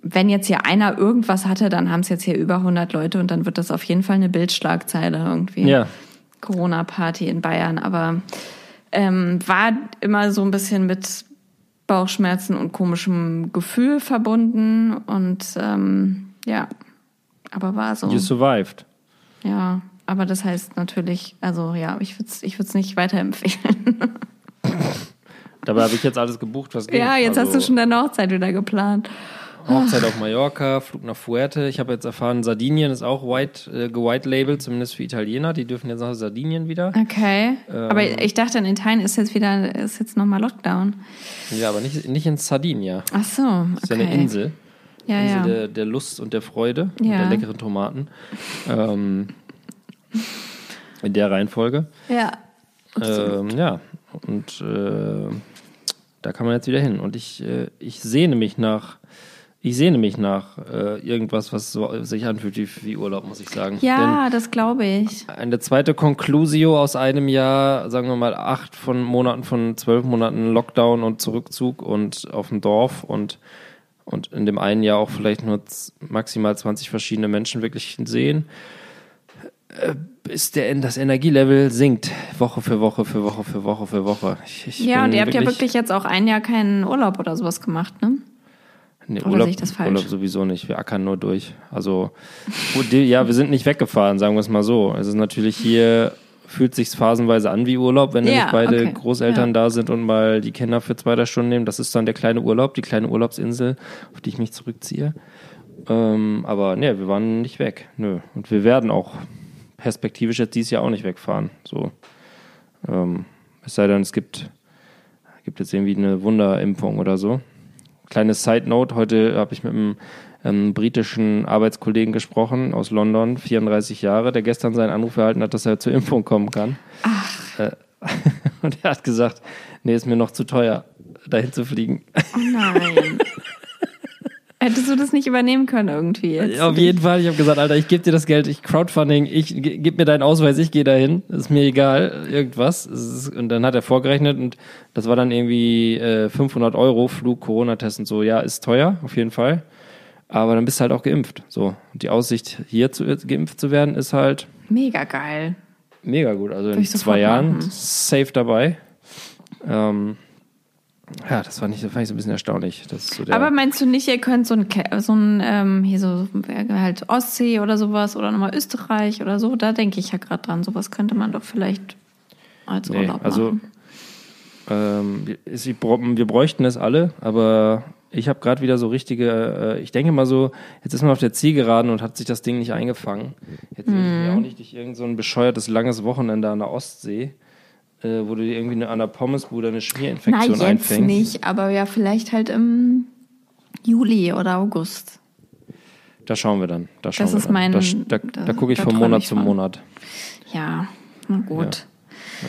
wenn jetzt hier einer irgendwas hatte, dann haben es jetzt hier über 100 Leute und dann wird das auf jeden Fall eine Bildschlagzeile irgendwie. Ja. Corona-Party in Bayern, aber ähm, war immer so ein bisschen mit Bauchschmerzen und komischem Gefühl verbunden und ähm, ja, aber war so. You survived. Ja, aber das heißt natürlich, also ja, ich würde es ich würd's nicht weiterempfehlen. Dabei habe ich jetzt alles gebucht, was geht. ja, jetzt also, hast du schon deine Hochzeit wieder geplant. Hochzeit auf Mallorca, Flug nach Fuerte. Ich habe jetzt erfahren, Sardinien ist auch white, äh, gewhite Label, zumindest für Italiener. Die dürfen jetzt nach Sardinien wieder. Okay. Ähm. aber ich dachte, in Italien ist jetzt wieder, ist jetzt nochmal Lockdown. Ja, aber nicht, nicht in Sardinia. Ach so, okay. Das ist ja eine Insel. Ja, Insel ja. Der, der Lust und der Freude und Ja. der leckeren Tomaten. Ähm, in der Reihenfolge. ja. Ähm, ja, und äh, da kann man jetzt wieder hin. Und ich, äh, ich sehne mich nach, ich sehne mich nach äh, irgendwas, was so, sich anfühlt wie, wie Urlaub, muss ich sagen. Ja, das glaube ich. Denn eine zweite Conclusio aus einem Jahr, sagen wir mal acht von Monaten, von zwölf Monaten Lockdown und Zurückzug und auf dem Dorf und und in dem einen Jahr auch vielleicht nur maximal 20 verschiedene Menschen wirklich sehen, äh, bis der, das Energielevel sinkt, Woche für Woche für Woche für Woche für Woche. Ich, ich Ja, und ihr habt ja wirklich jetzt auch ein Jahr keinen Urlaub oder sowas gemacht, ne? Nee, Oder Urlaub, sehe ich das falsch? Urlaub sowieso nicht. Wir ackern nur durch. Also, gut, ja, wir sind nicht weggefahren, sagen wir es mal so. Es ist natürlich hier, fühlt sich phasenweise an wie Urlaub, wenn Ja, nämlich beide okay. Großeltern Ja. da sind und mal die Kinder für zwei, drei Stunden nehmen. Das ist dann der kleine Urlaub, die kleine Urlaubsinsel, auf die ich mich zurückziehe. Ähm, aber nee, wir waren nicht weg. Nö. Und wir werden auch perspektivisch jetzt dieses Jahr auch nicht wegfahren. So. Ähm, es sei denn, es gibt, gibt jetzt irgendwie eine Wunderimpfung oder so. Kleine Side Note: Heute habe ich mit einem ähm, britischen Arbeitskollegen gesprochen aus London, 34 Jahre, der gestern seinen Anruf erhalten hat, dass er zur Impfung kommen kann. Äh, und er hat gesagt: Nee, ist mir noch zu teuer, dahin zu fliegen. Oh nein. Hättest du das nicht übernehmen können irgendwie? Jetzt? Ja, auf jeden Fall. Ich habe gesagt, Alter, ich gebe dir das Geld, ich Crowdfunding, ich gib mir deinen Ausweis, ich gehe dahin. Ist mir egal, irgendwas. Und dann hat er vorgerechnet und das war dann irgendwie äh, 500 Euro Flug, Corona-Test und so. Ja, ist teuer, auf jeden Fall. Aber dann bist du halt auch geimpft. So. Und die Aussicht, hier zu, geimpft zu werden, ist halt Mega geil. mega gut. Also in Würde sofort zwei Jahren machen. safe dabei. Ähm, ja, das fand ich, das fand ich so ein bisschen erstaunlich. So Aber meinst du nicht, ihr könnt so ein, so ein ähm, hier so halt Ostsee oder sowas oder nochmal Österreich oder so? Da denke ich ja gerade dran. Sowas könnte man doch vielleicht als Nee, Urlaub also machen. ähm, wir- bräuchten es alle, aber ich habe gerade wieder so richtige, äh, ich denke mal so, jetzt ist man auf der Zielgeraden und hat sich das Ding nicht eingefangen. Jetzt will ich Mhm. mir auch nicht durch irgend so ein bescheuertes langes Wochenende an der Ostsee, äh, wo du dir irgendwie eine, an der Pommesbude eine Na, Schmierinfektion jetzt einfängst. nicht, aber ja, vielleicht halt im Juli oder August. Da schauen wir dann. Da schauen Das wir ist dann. mein- da, da, da- gucke ich da von Monat ich zu. Monat. Ja, na gut.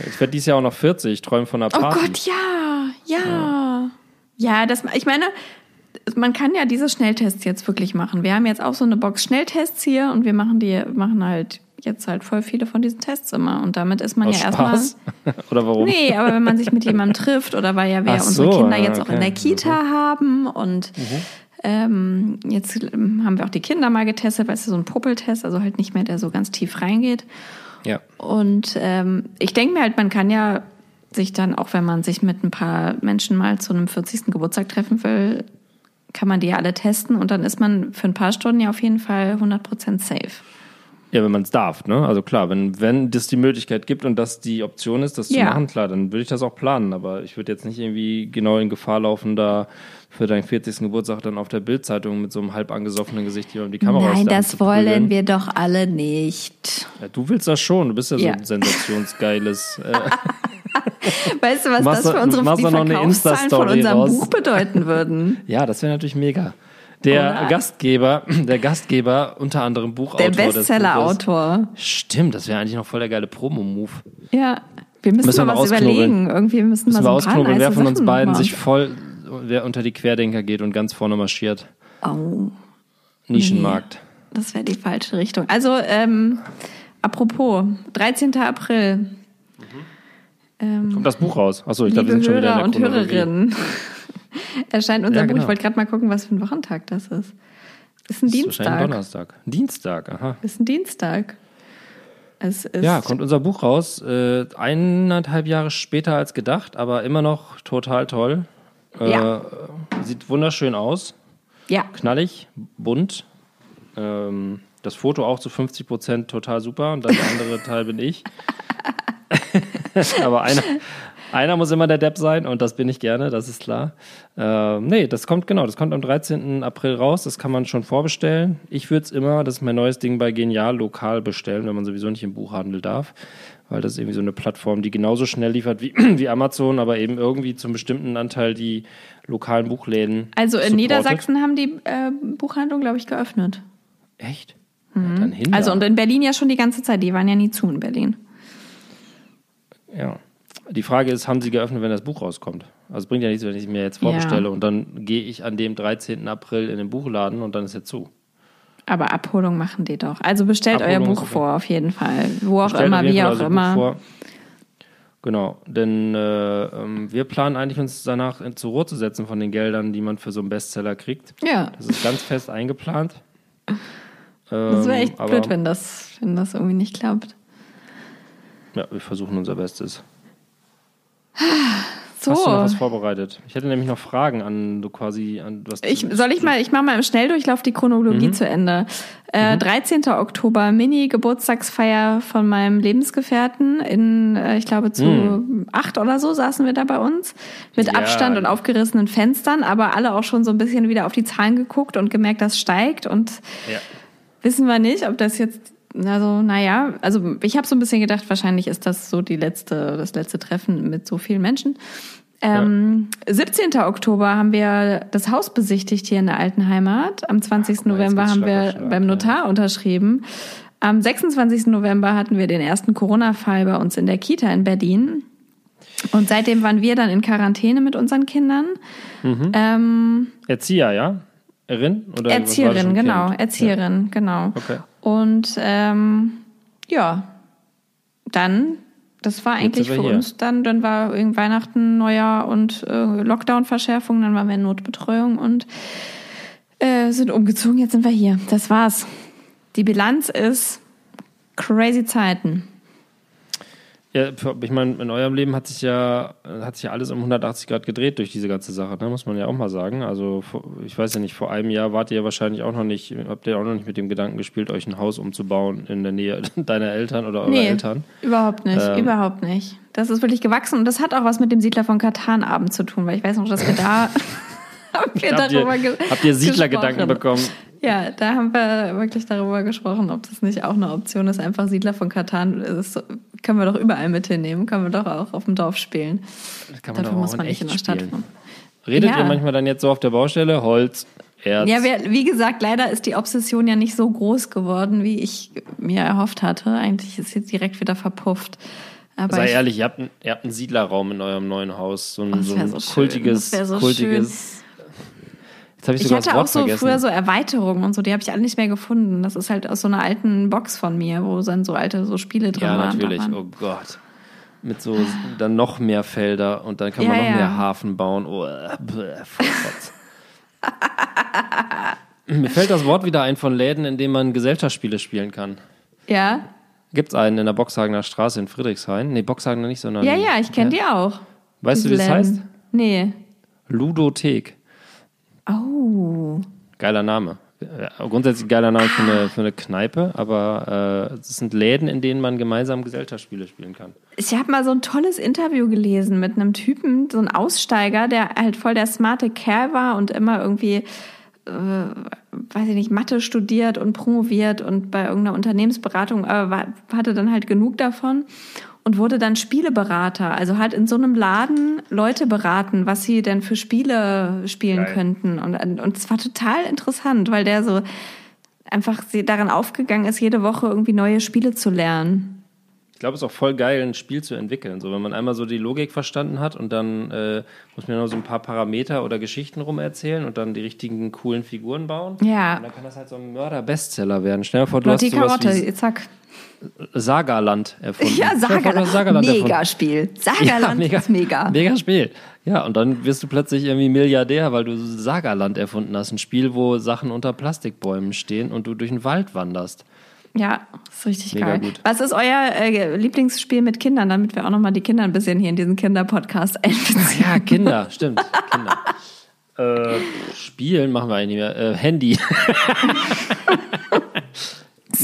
Ich werde dieses Jahr auch noch 40, ich träume von einer Oh Party. Gott, ja, ja. Ja, das, ich meine, man kann ja diese Schnelltests jetzt wirklich machen. Wir haben jetzt auch so eine Box Schnelltests hier und wir machen die, machen halt jetzt halt voll viele von diesen Tests immer. Und damit ist man Aus ja erstmal. Spaß? Oder warum? Nee, aber wenn man sich mit jemandem trifft oder weil ja wir Ach unsere so, Kinder jetzt auch in okay. der Mhm. Kita haben und ähm, jetzt ähm, haben wir auch die Kinder mal getestet, weil es ist so ein Puppeltest, also halt nicht mehr der so ganz tief reingeht. Ja. Und ähm, ich denke mir halt, man kann ja sich dann, auch wenn man sich mit ein paar Menschen mal zu einem 40. Geburtstag treffen will, kann man die ja alle testen und dann ist man für ein paar Stunden ja auf jeden Fall 100% safe. Ja, wenn man es darf, ne? Also klar, wenn, wenn das die Möglichkeit gibt und das die Option ist, das zu Ja. machen, klar, dann würde ich das auch planen. Aber ich würde jetzt nicht irgendwie genau in Gefahr laufen, da für deinen 40. Geburtstag dann auf der Bildzeitung mit so einem halb angesoffenen Gesicht jemandem die Kamera Nein, das zu wollen wir doch alle nicht. Ja, du willst das schon, du bist ja, Ja. so ein sensationsgeiles. Äh, Weißt du, was das für unsere die Verkaufszahlen von unserem raus? Buch bedeuten würden? ja, das wäre natürlich mega. Der Oder? Gastgeber, der Gastgeber, unter anderem Buchautor. Der. Bestseller-Autor. Stimmt, das wäre eigentlich noch voll der geile Promo-Move. Ja, wir müssen, Müssen mal was überlegen. Irgendwie müssen, Müssen wir ausknobeln, wer von uns beiden sich voll, wer unter die Querdenker geht und ganz vorne marschiert. Oh, Nischenmarkt. das wäre die falsche Richtung. Also, ähm, apropos, 13. April. Ähm, Kommt das Buch raus? Achso, ich glaube, wir sind schon wieder in der und. Hörerinnen, erscheint unser Ja, Buch. genau. Ich wollte gerade mal gucken, was für ein Wochentag das ist. Ist ein Das ist Dienstag. Donnerstag. Dienstag, aha. Ist ein Dienstag. Es ist Ja, kommt unser Buch raus. Äh, eineinhalb Jahre später als gedacht, aber immer noch total toll. Äh, Ja. Sieht wunderschön aus. ja. Knallig, bunt. Ähm, das Foto auch zu 50 Prozent total super und dann der andere Teil bin ich. Aber einer, einer muss immer der Depp sein und das bin ich gerne, das ist klar. Ähm, nee, das kommt genau, das kommt am 13. April raus, das kann man schon vorbestellen. Ich würde es immer, das ist mein neues Ding bei Genial, lokal bestellen, wenn man sowieso nicht im Buchhandel darf. Weil das ist irgendwie so eine Plattform, die genauso schnell liefert wie, wie Amazon, aber eben irgendwie zum bestimmten Anteil die lokalen Buchläden. Also in supportet. Niedersachsen haben die äh, Buchhandlung, glaube ich, geöffnet. Echt? Ja, dann hin Also und in Berlin ja schon die ganze Zeit. Die waren ja nie zu in Berlin. Ja. Die Frage ist, haben sie geöffnet, wenn das Buch rauskommt? Also es bringt ja nichts, wenn ich es mir jetzt Ja. vorbestelle und dann gehe ich an dem 13. April in den Buchladen und dann ist er zu. Aber Abholung machen die doch. Also bestellt Abholung euer Buch okay. vor, auf jeden Fall. Wo auch Bestellt immer, auf jeden wie auch immer. Vor. Genau, denn äh, ähm, wir planen eigentlich uns danach zur Ruhe zu setzen von den Geldern, die man für so einen Bestseller kriegt. Ja, Das ist ganz fest eingeplant. das wäre Ähm, echt blöd, wenn das, wenn das irgendwie nicht klappt. Ja, wir versuchen unser Bestes. So. Hast du noch was vorbereitet? Ich hätte nämlich noch Fragen an du quasi an was. Ich, soll ich mal, ich mache mal im Schnelldurchlauf die Chronologie Mhm. zu Ende. Äh, 13. Oktober, Mini-Geburtstagsfeier von meinem Lebensgefährten. In, äh, ich glaube, zu acht oder so saßen wir da bei uns. Mit Mhm. Ja. Abstand und aufgerissenen Fenstern, aber alle auch schon so ein bisschen wieder auf die Zahlen geguckt und gemerkt, das steigt. Und Ja. wissen wir nicht, ob das jetzt, also naja, also ich habe so ein bisschen gedacht, wahrscheinlich ist das so die letzte, das letzte Treffen mit so vielen Menschen. Ähm, 17. Oktober haben wir das Haus besichtigt hier in der alten Heimat. Am 20. Ach, mal, November haben wir Schlag, beim ja. Notar unterschrieben. Am 26. November hatten wir den ersten Corona-Fall bei uns in der Kita in Berlin. Und seitdem waren wir dann in Quarantäne mit unseren Kindern. Mhm. Ähm, Erzieher, ja? Erin? Oder das Erzieherin, genau. Kind? Erzieherin, genau. Okay. Und ähm, ja, dann, das war eigentlich für hier. uns dann, dann war irgendwie Weihnachten, Neujahr und äh, Lockdown-Verschärfung, dann waren wir in Notbetreuung und äh, sind umgezogen, jetzt sind wir hier. Das war's. Die Bilanz ist crazy Zeiten. Ja, ich meine, in eurem Leben hat sich ja hat sich ja alles um 180 Grad gedreht durch diese ganze Sache, ne? muss man ja auch mal sagen. Also ich weiß ja nicht, vor einem Jahr wart ihr wahrscheinlich auch noch nicht, habt ihr auch noch nicht mit dem Gedanken gespielt, euch ein Haus umzubauen in der Nähe deiner Eltern oder eurer Nee, Eltern. überhaupt nicht, Ähm. überhaupt nicht. Das ist wirklich gewachsen und das hat auch was mit dem Siedler von Katan Abend zu tun, weil ich weiß noch, dass wir da haben wir Habt ihr, darüber ge habt ihr Siedlergedanken bekommen? Ja, da haben wir wirklich darüber gesprochen, ob das nicht auch eine Option ist. Einfach Siedler von Katan ist, können wir doch überall mit hinnehmen, können wir doch auch auf dem Dorf spielen. Das kann man Dafür doch auch muss man nicht in der Stadt spielen. wohnen. Redet Ja. ihr manchmal dann jetzt so auf der Baustelle? Holz, Erz? Ja, wie gesagt, leider ist die Obsession ja nicht so groß geworden, wie ich mir erhofft hatte. Eigentlich ist jetzt direkt wieder verpufft. Aber Sei ich, ehrlich, ihr habt, einen, ihr habt einen Siedlerraum in eurem neuen Haus. So ein, Oh, so ein so kultiges, so kultiges. Jetzt habe ich Ich sogar das hatte auch so vergessen. früher so Erweiterungen und so, die habe ich alle nicht mehr gefunden. Das ist halt aus so einer alten Box von mir, wo dann so alte so Spiele drin Ja, waren. Da natürlich. Oh Gott. Mit so dann noch mehr Felder und dann kann man Ja, noch ja. mehr Hafen bauen. Oh, äh, Vollkotz. Mir fällt das Wort wieder ein von Läden, in denen man Gesellschaftsspiele spielen kann. Ja, Gibt's einen in der Boxhagener Straße in Friedrichshain? Nee, Boxhagener nicht, sondern. ja, ja, ich kenne die auch. Weißt du, wie Diese das heißt? Nee. Ludothek. Oh. Geiler Name. Ja, grundsätzlich geiler Name für eine, für eine Kneipe, aber äh, es sind Läden, in denen man gemeinsam Gesellschaftsspiele spielen kann. Ich habe mal so ein tolles Interview gelesen mit einem Typen, so ein Aussteiger, der halt voll der smarte Kerl war und immer irgendwie, äh, weiß ich nicht, Mathe studiert und promoviert und bei irgendeiner Unternehmensberatung, aber war, hatte dann halt genug davon und wurde dann Spieleberater. Also halt in so einem Laden Leute beraten, was sie denn für Spiele spielen Geil. könnten. Und, und es war total interessant, weil der so einfach daran aufgegangen ist, jede Woche irgendwie neue Spiele zu lernen. Ich glaube, es ist auch voll geil, ein Spiel zu entwickeln. So, wenn man einmal so die Logik verstanden hat und dann äh, muss man noch so ein paar Parameter oder Geschichten rum erzählen und dann die richtigen coolen Figuren bauen. Ja. Und dann kann das halt so ein Mörder-Bestseller werden. Dir vor, du hast sowas Karotte, zack. Sagaland erfunden. Ja, Sagaland. Sagaland. Mega Spiel. Sagaland ist mega. Mega Spiel. Ja, und dann wirst du plötzlich irgendwie Milliardär, weil du Sagaland erfunden hast. Ein Spiel, wo Sachen unter Plastikbäumen stehen und du durch den Wald wanderst. Ja, ist richtig Mega geil. gut. Was ist euer äh, Lieblingsspiel mit Kindern, damit wir auch nochmal die Kinder ein bisschen hier in diesen Kinderpodcast einbeziehen? Ja, Kinder, stimmt. Kinder. Äh, Spielen machen wir eigentlich nicht mehr. Äh, Handy.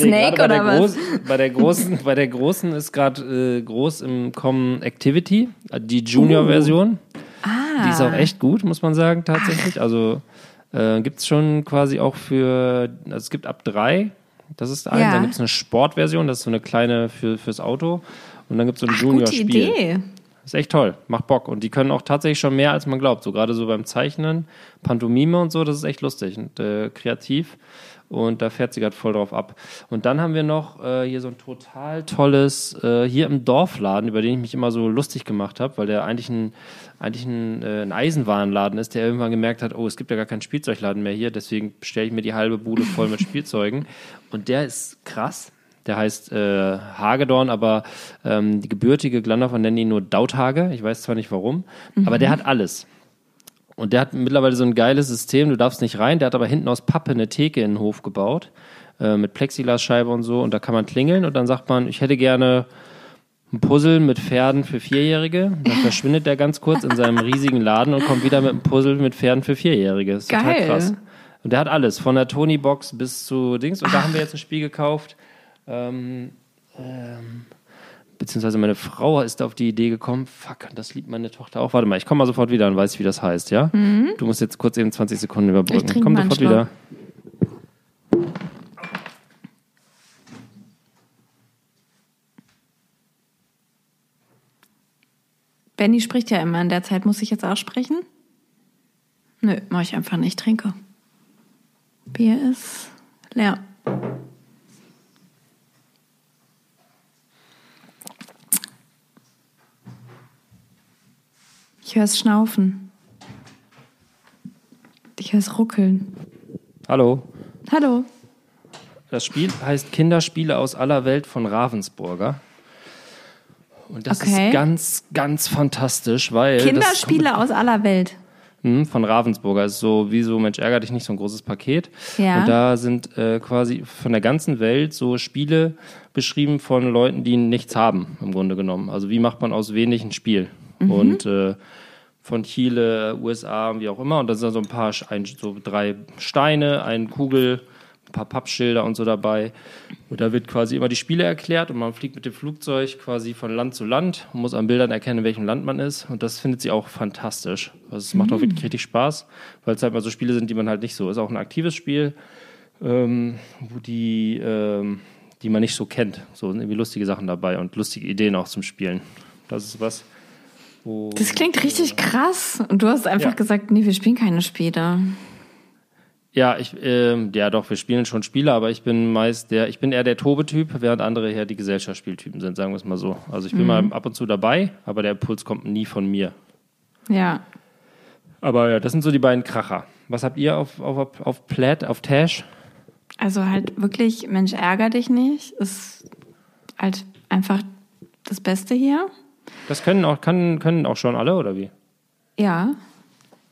Snake bei oder der was? Großen, bei der großen, bei der großen ist gerade äh, groß im Kommen Activity, äh, die Junior-Version. Ah. Die ist auch echt gut, muss man sagen, tatsächlich. Also äh, gibt es schon quasi auch für, also es gibt ab drei, das ist eins, Ja. dann gibt es eine Sportversion, das ist so eine kleine für, fürs Auto. Und dann gibt es so ein Ach, Junior-Spiel. Ist echt toll, macht Bock. Und die können auch tatsächlich schon mehr, als man glaubt. So gerade so beim Zeichnen, Pantomime und so, das ist echt lustig und äh, kreativ. Und da fährt sie gerade voll drauf ab. Und dann haben wir noch äh, hier so ein total tolles, äh, hier im Dorfladen, über den ich mich immer so lustig gemacht habe, weil der eigentlich ein, eigentlich ein, äh, ein Eisenwarenladen ist, der irgendwann gemerkt hat, oh, es gibt ja gar keinen Spielzeugladen mehr hier, deswegen stelle ich mir die halbe Bude voll mit Spielzeugen. Und der ist krass. Der heißt äh, Hagedorn, aber ähm, die gebürtige Glandorfer nennen ihn nur Dauthage. Ich weiß zwar nicht warum, aber der hat alles. Und der hat mittlerweile so ein geiles System, du darfst nicht rein, der hat aber hinten aus Pappe eine Theke in den Hof gebaut, äh, mit Plexiglasscheibe und so, und da kann man klingeln und dann sagt man, ich hätte gerne ein Puzzle mit Pferden für Vierjährige. Dann verschwindet der ganz kurz in seinem riesigen Laden und kommt wieder mit einem Puzzle mit Pferden für Vierjährige. Das ist total Geil. krass. Und der hat alles, von der Tony-Box bis zu Dings. Und da haben wir jetzt ein Spiel gekauft. Ähm, ähm, beziehungsweise meine Frau ist auf die Idee gekommen, fuck, das liebt meine Tochter auch. Warte mal, ich komme mal sofort wieder und weiß, wie das heißt, ja? Du musst jetzt kurz eben 20 Sekunden überbrücken. Ich komm sofort wieder. Benny spricht ja immer in der Zeit. Muss ich jetzt auch sprechen? Nö, mach ich einfach nicht. Trinke. Bier ist leer. Ich höre es schnaufen. Ich höre es ruckeln. Hallo. Hallo. Das Spiel heißt Kinderspiele aus aller Welt von Ravensburger. Und das Okay. ist ganz, ganz fantastisch, weil. Kinderspiele aus aller Welt. Hm, von Ravensburger ist so wie so Mensch ärger dich nicht so ein großes Paket. Ja. Und da sind äh, quasi von der ganzen Welt so Spiele beschrieben von Leuten, die nichts haben, im Grunde genommen. Also wie macht man aus wenig ein Spiel? Mhm. Und äh, von Chile, USA, wie auch immer. Und da sind so ein paar, ein, so drei Steine, eine Kugel, ein paar Pappschilder und so dabei. Und da wird quasi immer die Spiele erklärt und man fliegt mit dem Flugzeug quasi von Land zu Land und muss an Bildern erkennen, in welchem Land man ist. Und das findet sie auch fantastisch. Also es macht auch wirklich richtig Spaß, weil es halt mal so Spiele sind, die man halt nicht so. Ist auch ein aktives Spiel, ähm, wo die, ähm, die man nicht so kennt. So sind irgendwie lustige Sachen dabei und lustige Ideen auch zum Spielen. Das ist was. Wo Das klingt richtig krass. Und du hast einfach Ja. gesagt, nee, wir spielen keine Spiele. Ja, ich, ähm, ja doch, wir spielen schon Spiele, aber ich bin meist der, ich bin eher der Tobe-Typ, während andere eher die Gesellschaftsspieltypen sind, sagen wir es mal so. Also ich bin mal ab und zu dabei, aber der Impuls kommt nie von mir. Ja. Aber ja, das sind so die beiden Kracher. Was habt ihr auf, auf, auf Plaid, auf Tash? Also halt wirklich, Mensch, ärger dich nicht. Ist halt einfach das Beste hier. Das können auch, kann, können auch schon alle, oder wie? Ja.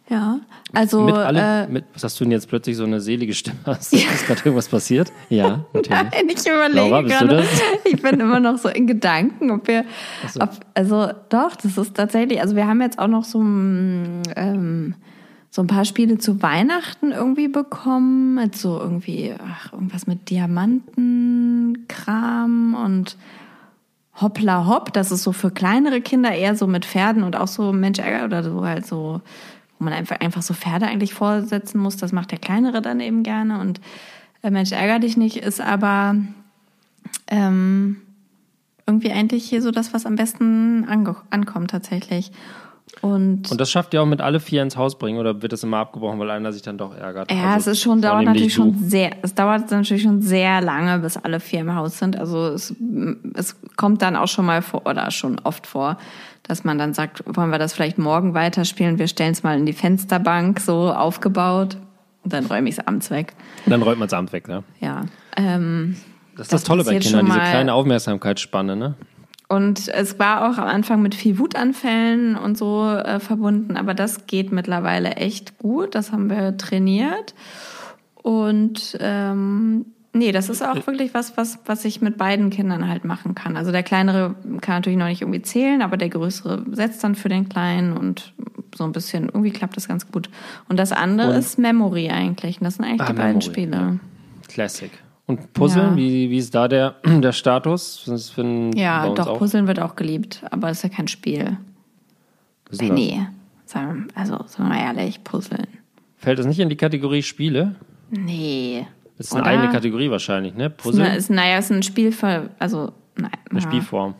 Ja. Also, mit alle, äh, mit, was hast du denn jetzt plötzlich so eine selige Stimme? Hast, Ist gerade irgendwas passiert? Ja, natürlich. Nein, ich überlege Laura, bist du gerade. das? Ich bin immer noch so in Gedanken, ob wir, so. ob, also doch, das ist tatsächlich, also wir haben jetzt auch noch so, ein, ähm, so ein paar Spiele zu Weihnachten irgendwie bekommen, mit so irgendwie, ach, irgendwas mit Diamantenkram und Hoppla Hopp, das ist so für kleinere Kinder eher so mit Pferden und auch so Mensch ärger oder so halt so, wo man einfach, einfach so Pferde eigentlich vorsetzen muss. Das macht der Kleinere dann eben gerne und äh, Mensch ärger dich nicht ist aber ähm, irgendwie eigentlich hier so das, was am besten ankommt tatsächlich. Und, Und das schafft ihr auch mit alle vier ins Haus bringen oder wird das immer abgebrochen, weil einer sich dann doch ärgert? ja, Also es ist schon, dauert natürlich du. schon sehr, es dauert natürlich schon sehr lange, bis alle vier im Haus sind. Also es, es kommt dann auch schon mal vor oder schon oft vor, dass man dann sagt, wollen wir das vielleicht morgen weiterspielen? Wir stellen es mal in die Fensterbank so aufgebaut und dann räume ich es abends weg. Dann räumt man es abends weg, ne? Ja. Ähm, Das ist das, Das Tolle bei Kindern, diese kleine Aufmerksamkeitsspanne, ne? Und es war auch am Anfang mit viel Wutanfällen und so äh, verbunden, aber das geht mittlerweile echt gut. Das haben wir trainiert. Und ähm, nee, das ist auch wirklich was, was, was ich mit beiden Kindern halt machen kann. Also der Kleinere kann natürlich noch nicht irgendwie zählen, aber der Größere setzt dann für den Kleinen und so ein bisschen, irgendwie klappt das ganz gut. Und das andere Und- ist Memory eigentlich. Und das sind eigentlich Ah, die beiden Memory, Spiele. ja. Classic. Und Puzzle, Ja. wie, wie ist da der, der Status? Ein, Ja, doch, auch? Puzzeln wird auch geliebt, aber es ist ja kein Spiel. Das? Nee, also sagen wir mal ehrlich, Puzzeln. Fällt das nicht in die Kategorie Spiele? Nee. Das ist eine Oder? eigene Kategorie wahrscheinlich, ne? Ist, Puzzle? eine, ist, naja, ist ein Spiel also, nein. eine ja. Spielform.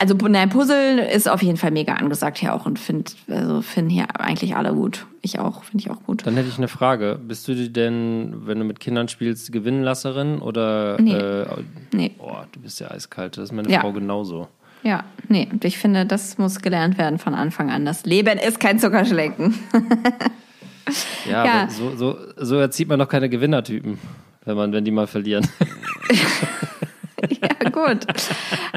Also, nein, Puzzle ist auf jeden Fall mega angesagt hier auch und find, also finden hier eigentlich alle gut. Ich auch, finde ich auch gut. Dann hätte ich eine Frage. Bist du denn, wenn du mit Kindern spielst, Gewinnlasserin oder Nee. äh, Nee, oh, du bist ja eiskalt, das ist meine Ja. Frau genauso. ja, nee. Und ich finde, das muss gelernt werden von Anfang an. Das Leben ist kein Zuckerschlecken. Ja, Ja. Aber so, so, so erzieht man doch keine Gewinnertypen, wenn man, wenn die mal verlieren. Ja, gut.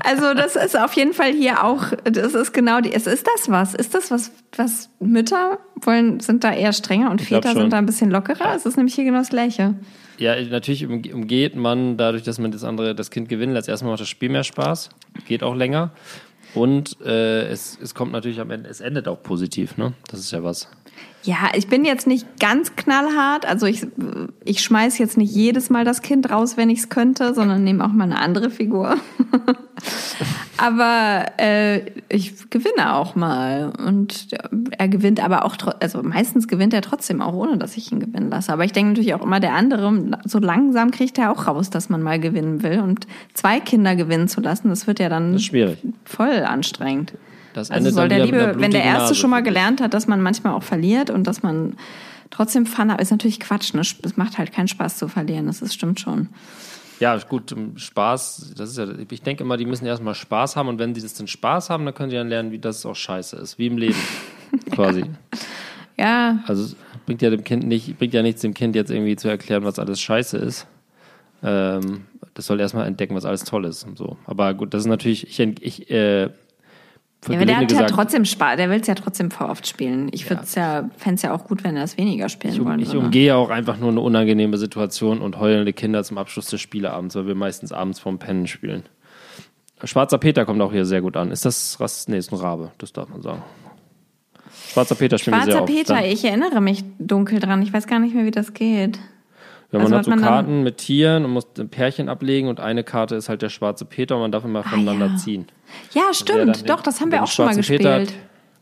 Also das ist auf jeden Fall hier auch, das ist genau die, es ist das was? Ist das was, was Mütter wollen, sind da eher strenger und Väter sind da ein bisschen lockerer? Es ist nämlich hier genau das Gleiche. Ja, natürlich umge- umgeht man dadurch, dass man das andere, das Kind gewinnen lässt. Erstmal macht das Spiel mehr Spaß. geht auch länger. Und äh, es, es kommt natürlich am Ende, es endet auch positiv, ne? Das ist ja was. Ja, ich bin jetzt nicht ganz knallhart. Also ich, ich schmeiß jetzt nicht jedes Mal das Kind raus, wenn ich es könnte, sondern nehme auch mal eine andere Figur. aber äh, ich gewinne auch mal. Und er gewinnt aber auch, also meistens gewinnt er trotzdem auch, ohne dass ich ihn gewinnen lasse. Aber ich denke natürlich auch immer, der andere, so langsam kriegt er auch raus, dass man mal gewinnen will. Und zwei Kinder gewinnen zu lassen, das wird ja dann voll anstrengend. Das also soll der Liebe, wenn der Erste Nase schon mal gelernt hat, dass man manchmal auch verliert und dass man trotzdem Fun hat, ist natürlich Quatsch. Ne? Es macht halt keinen Spaß zu verlieren, das ist, stimmt schon. Ja, gut, Spaß, das ist ja, ich denke immer, die müssen erstmal Spaß haben und wenn sie das den Spaß haben, dann können sie dann lernen, wie das auch scheiße ist, wie im Leben quasi. Ja. Also bringt ja dem Kind nicht, bringt ja nichts dem Kind jetzt irgendwie zu erklären, was alles scheiße ist. Ähm, das soll erstmal entdecken, was alles toll ist und so. Aber gut, das ist natürlich, ich, ich äh, ja, aber der hat gesagt, ja trotzdem Spaß, der will es ja trotzdem vor oft spielen. Ich ja. ja, fände es ja auch gut, wenn er es weniger spielen ich, wollen Ich umgehe auch einfach nur eine unangenehme Situation und heulende Kinder zum Abschluss des Spieleabends, weil wir meistens abends vorm Pennen spielen. Schwarzer Peter kommt auch hier sehr gut an. Ist das Rast? Nee, ist ein Rabe, das darf man sagen. Schwarzer Peter spielen Schwarzer wir sehr Peter, oft. ich erinnere mich dunkel dran. Ich weiß gar nicht mehr, wie das geht. Ja, man also hat so man Karten mit Tieren und muss ein Pärchen ablegen und eine Karte ist halt der schwarze Peter und man darf immer ah, voneinander ja. ziehen. Ja, stimmt. Doch, das haben wir auch schon mal gespielt. Peter hat,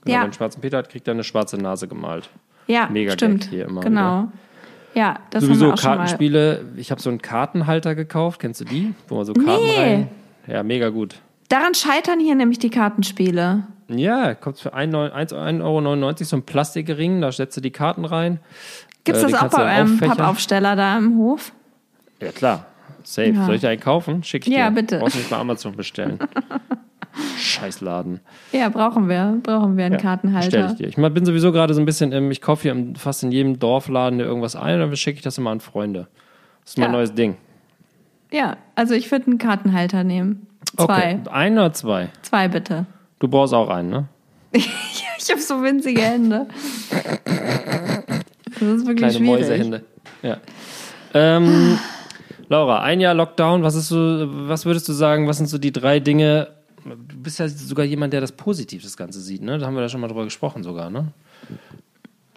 genau, ja. Wenn schwarzen Peter hat, kriegt er eine schwarze Nase gemalt. Ja, Mega stimmt. hier immer genau. Wieder. Ja, das Sowieso haben wir auch Kartenspiele. Schon mal. Ich habe so einen Kartenhalter gekauft. Kennst du die? Wo man so Karten nee. rein. Ja, mega gut. Daran scheitern hier nämlich die Kartenspiele. Ja, kommt für 1,99 Euro so ein Plastikring, da setzt du die Karten rein. Gibt es äh, das auch bei eurem Pappaufsteller da im Hof? Ja, klar. Safe. Ja. Soll ich einen kaufen? Schick ich ja, dir. bitte. Brauchst nicht mal Amazon bestellen. Scheißladen. Ja, brauchen wir. Brauchen wir einen ja, Kartenhalter. Stell ich dir. Ich bin sowieso gerade so ein bisschen, im, ich kaufe hier fast in jedem Dorfladen irgendwas ein und dann schicke ich das immer an Freunde. Das ist mein ja. neues Ding. Ja, also ich würde einen Kartenhalter nehmen. Zwei. Okay. Einen oder zwei? Zwei bitte. Du brauchst auch einen, ne? ja, ich habe so winzige Hände. Das ist wirklich Kleine schwierig. Mäusehände. Ja. Ähm, Laura, ein Jahr Lockdown, was, ist so, was würdest du sagen, was sind so die drei Dinge? Du bist ja sogar jemand, der das positiv das Ganze sieht, ne? Da haben wir da schon mal drüber gesprochen sogar, ne?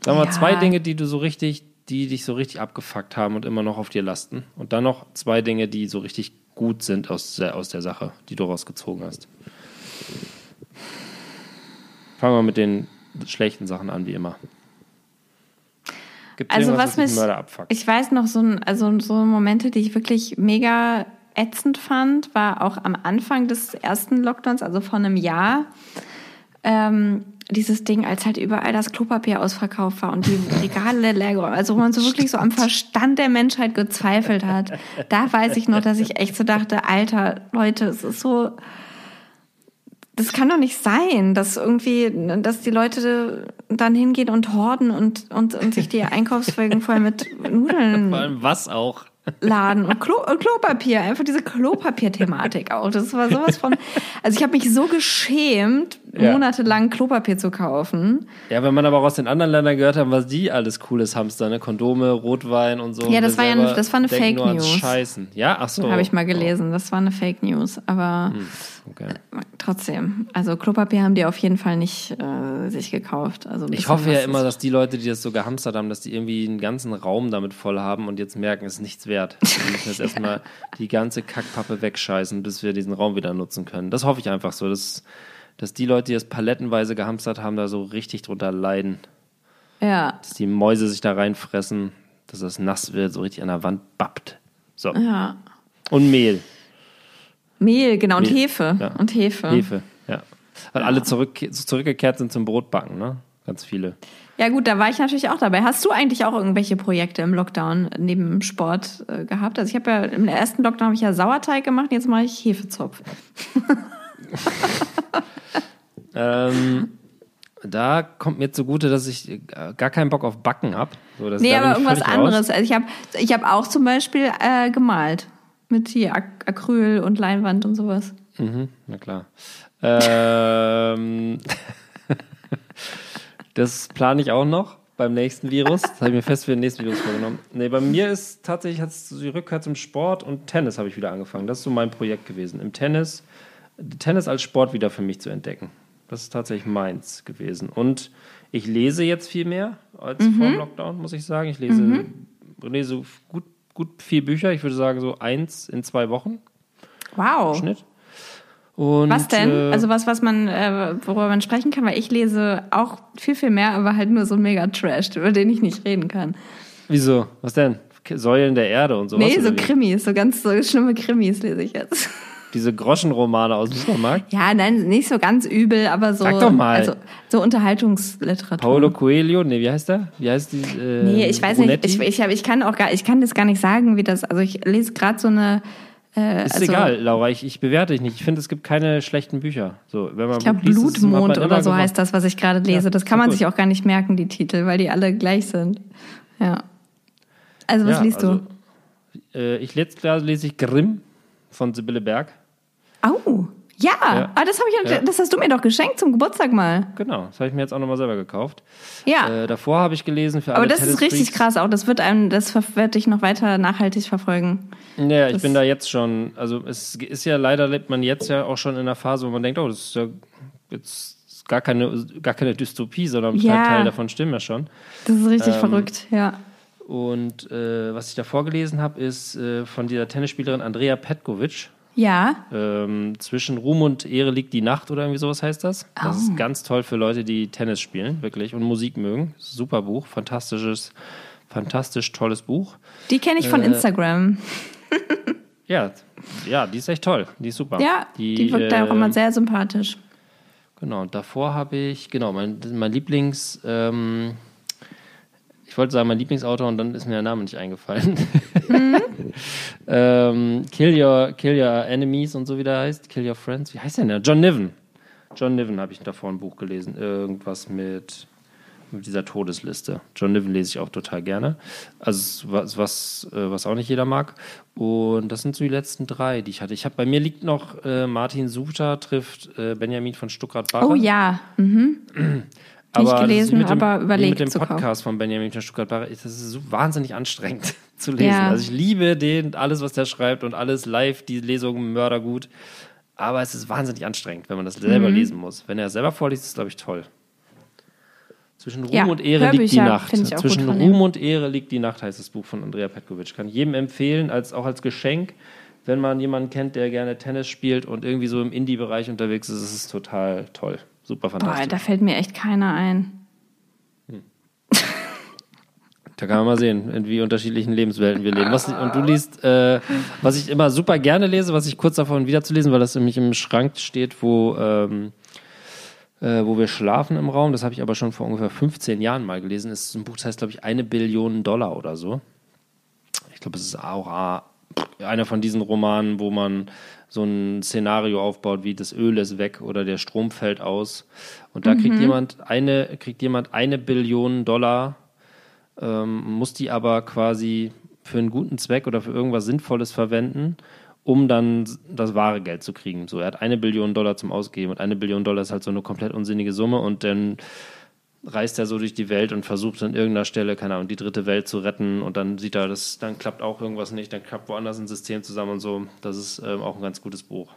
Sagen wir ja. zwei Dinge, die du so richtig, die dich so richtig abgefuckt haben und immer noch auf dir lasten. Und dann noch zwei Dinge, die so richtig gut sind aus der, aus der Sache, die du rausgezogen hast. Fangen wir mit den schlechten Sachen an, wie immer. Gibt also was mich, ich weiß noch so, also so Momente, die ich wirklich mega ätzend fand, war auch am Anfang des ersten Lockdowns, also vor einem Jahr, ähm, dieses Ding, als halt überall das Klopapier ausverkauft war und die Regale leer also wo man so wirklich so am Verstand der Menschheit gezweifelt hat. Da weiß ich noch, dass ich echt so dachte, Alter, Leute, es ist so, das kann doch nicht sein, dass irgendwie, dass die Leute dann hingehen und horden und, und, und sich die Einkaufswagen voll mit Nudeln. Vor allem was auch? Laden und, Klo und Klopapier, einfach diese Klopapier-Thematik auch. Das war sowas von. Also ich habe mich so geschämt, ja. monatelang Klopapier zu kaufen. Ja, wenn man aber auch aus den anderen Ländern gehört hat, was die alles cooles Hamster, ne? Kondome, Rotwein und so. Ja, das war ja eine, das war eine Fake News. Scheißen. Ja, ach so. Habe ich mal gelesen. Das war eine Fake News. Aber hm, okay. trotzdem. Also Klopapier haben die auf jeden Fall nicht äh, sich gekauft. Also ich hoffe ja immer, dass die Leute, die das so gehamstert haben, dass die irgendwie einen ganzen Raum damit voll haben und jetzt merken, es ist nichts wert. Wir müssen jetzt erstmal die ganze Kackpappe wegscheißen, bis wir diesen Raum wieder nutzen können. Das hoffe ich einfach so. Das dass die Leute, die das palettenweise gehamstert haben, da so richtig drunter leiden. Ja. Dass die Mäuse sich da reinfressen, dass das nass wird, so richtig an der Wand bappt. So. Ja. Und Mehl. Mehl, genau, Mehl. und Hefe. Ja. Und Hefe. Hefe, ja. Weil ja. alle zurück, zurückgekehrt sind zum Brotbacken, ne? Ganz viele. Ja, gut, da war ich natürlich auch dabei. Hast du eigentlich auch irgendwelche Projekte im Lockdown neben Sport äh, gehabt? Also ich habe ja im ersten Lockdown habe ich ja Sauerteig gemacht, jetzt mache ich Hefezopf. ähm, da kommt mir zugute, dass ich äh, gar keinen Bock auf Backen habe. So, nee, aber irgendwas anderes. Also ich habe ich hab auch zum Beispiel äh, gemalt. Mit hier Ac Acryl und Leinwand und sowas. Mhm, na klar. ähm, das plane ich auch noch beim nächsten Virus. Das habe ich mir fest für den nächsten Virus vorgenommen. Nee, bei mir ist tatsächlich hat's die Rückkehr zum Sport und Tennis habe ich wieder angefangen. Das ist so mein Projekt gewesen. Im Tennis Tennis als Sport wieder für mich zu entdecken. Das ist tatsächlich meins gewesen. Und ich lese jetzt viel mehr als vor dem Lockdown, muss ich sagen. Ich lese, lese gut, gut viel Bücher. Ich würde sagen, so eins in zwei Wochen Wow. Schnitt. Und, Was denn? Äh, also was, was man, äh, worüber man sprechen kann, weil ich lese auch viel, viel mehr, aber halt nur so mega Trash, über den ich nicht reden kann. wieso? Was denn? Säulen der Erde und sowas? nee, so? Krimis, so ganz so schlimme Krimis lese ich jetzt. Diese Groschenromane aus dem Supermarkt. Ja, nein, nicht so ganz übel, aber so. Sag doch mal. Also, so Unterhaltungsliteratur. Paulo Coelho? Nee, wie heißt der? Wie heißt die? Äh, Nee, ich weiß Brunetti? nicht. Ich, ich, hab, ich kann auch gar, ich kann das gar nicht sagen, wie das. Also ich lese gerade so eine. Äh, Ist also, egal, Laura, ich, ich bewerte dich nicht. Ich finde, es gibt keine schlechten Bücher. So, wenn man Ich glaube, Blutmond oder so gemacht. heißt das, was ich gerade lese. Ja, das kann man gut. sich auch gar nicht merken, die Titel, weil die alle gleich sind. Ja. Also was Ja, liest also, du? Äh, ich gerade lese ich Grimm von Sibylle Berg. Au, ja. Ja. Ah, das, ich, Ja. das hast du mir doch geschenkt zum Geburtstag mal. Genau, das habe ich mir jetzt auch nochmal selber gekauft. Ja. Äh, davor habe ich gelesen für alle Aber das ist richtig krass auch. Das wird einem, das wird dich noch weiter nachhaltig verfolgen. Ja, ich Das- bin da jetzt schon, also es ist ja leider lebt man jetzt ja auch schon in einer Phase, wo man denkt, oh, das ist ja jetzt gar keine, gar keine Dystopie, sondern ein Ja. Teil davon stimmt ja schon. Das ist richtig Ähm, verrückt, ja. Und äh, was ich davor gelesen habe, ist äh, von dieser Tennisspielerin Andrea Petkovic. Ja, Ähm, zwischen Ruhm und Ehre liegt die Nacht oder irgendwie sowas heißt das. Das Oh. ist ganz toll für Leute, die Tennis spielen, wirklich, und Musik mögen. Super Buch, fantastisches, fantastisch tolles Buch. die kenne ich von Äh, Instagram. Ja, ja, die ist echt toll, die ist super. Ja, die, wirkt da auch äh, immer sehr sympathisch. Genau, und davor habe ich, genau, mein, mein Lieblings, ähm, ich wollte sagen, mein Lieblingsautor und dann ist mir der Name nicht eingefallen. Mhm. ähm, Kill, your, Kill Your Enemies und so wie der heißt. Kill Your Friends. Wie heißt der denn? John Niven. John Niven habe ich davor ein Buch gelesen. Irgendwas mit, mit dieser Todesliste. John Niven lese ich auch total gerne. Also was, was, äh, was auch nicht jeder mag. Und das sind so die letzten drei, die ich hatte. Ich habe bei mir liegt noch äh, Martin Suter trifft äh, Benjamin von Stuttgart-Barre. Oh ja, mhm. Aber ist gelesen, mit dem, aber überlegt mit dem. Podcast von Benjamin Stuttgart-Barre. Das ist so wahnsinnig anstrengend zu lesen. Ja. Also ich liebe den, alles, was der schreibt und alles live, die Lesungen mördergut. Aber es ist wahnsinnig anstrengend, wenn man das selber Mhm. lesen muss. Wenn er es selber vorliest, ist es, glaube ich, toll. Zwischen Ruhm Ja, und Ehre liegt die Nacht. Zwischen Ruhm und Ehre liegt die Nacht, heißt das Buch von Andrea Petkovic. Kann jedem empfehlen, als, auch als Geschenk. Wenn man jemanden kennt, der gerne Tennis spielt und irgendwie so im Indie-Bereich unterwegs ist, ist es total toll. Super Boah, fantastisch. da fällt mir echt keiner ein. Da kann man mal sehen, in wie unterschiedlichen Lebenswelten wir leben. Was, und du liest, äh, was ich immer super gerne lese, was ich kurz davon wiederzulesen, weil das nämlich im Schrank steht, wo, ähm, äh, wo wir schlafen im Raum. Das habe ich aber schon vor ungefähr 15 Jahren mal gelesen. Das ist ein Buch, das heißt, glaube ich, eine Billion Dollar oder so. Ich glaube, es ist auch einer von diesen Romanen, wo man so ein Szenario aufbaut, wie das Öl ist weg oder der Strom fällt aus. Und da kriegt jemand eine, kriegt jemand eine Billion Dollar ähm, muss die aber quasi für einen guten Zweck oder für irgendwas Sinnvolles verwenden, um dann das wahre Geld zu kriegen. So, er hat eine Billion Dollar zum Ausgeben und eine Billion Dollar ist halt so eine komplett unsinnige Summe und dann reist er so durch die Welt und versucht an irgendeiner Stelle, keine Ahnung, die dritte Welt zu retten und dann sieht er, das, dann klappt auch irgendwas nicht, dann klappt woanders ein System zusammen und so. Das ist ähm, auch ein ganz gutes Buch.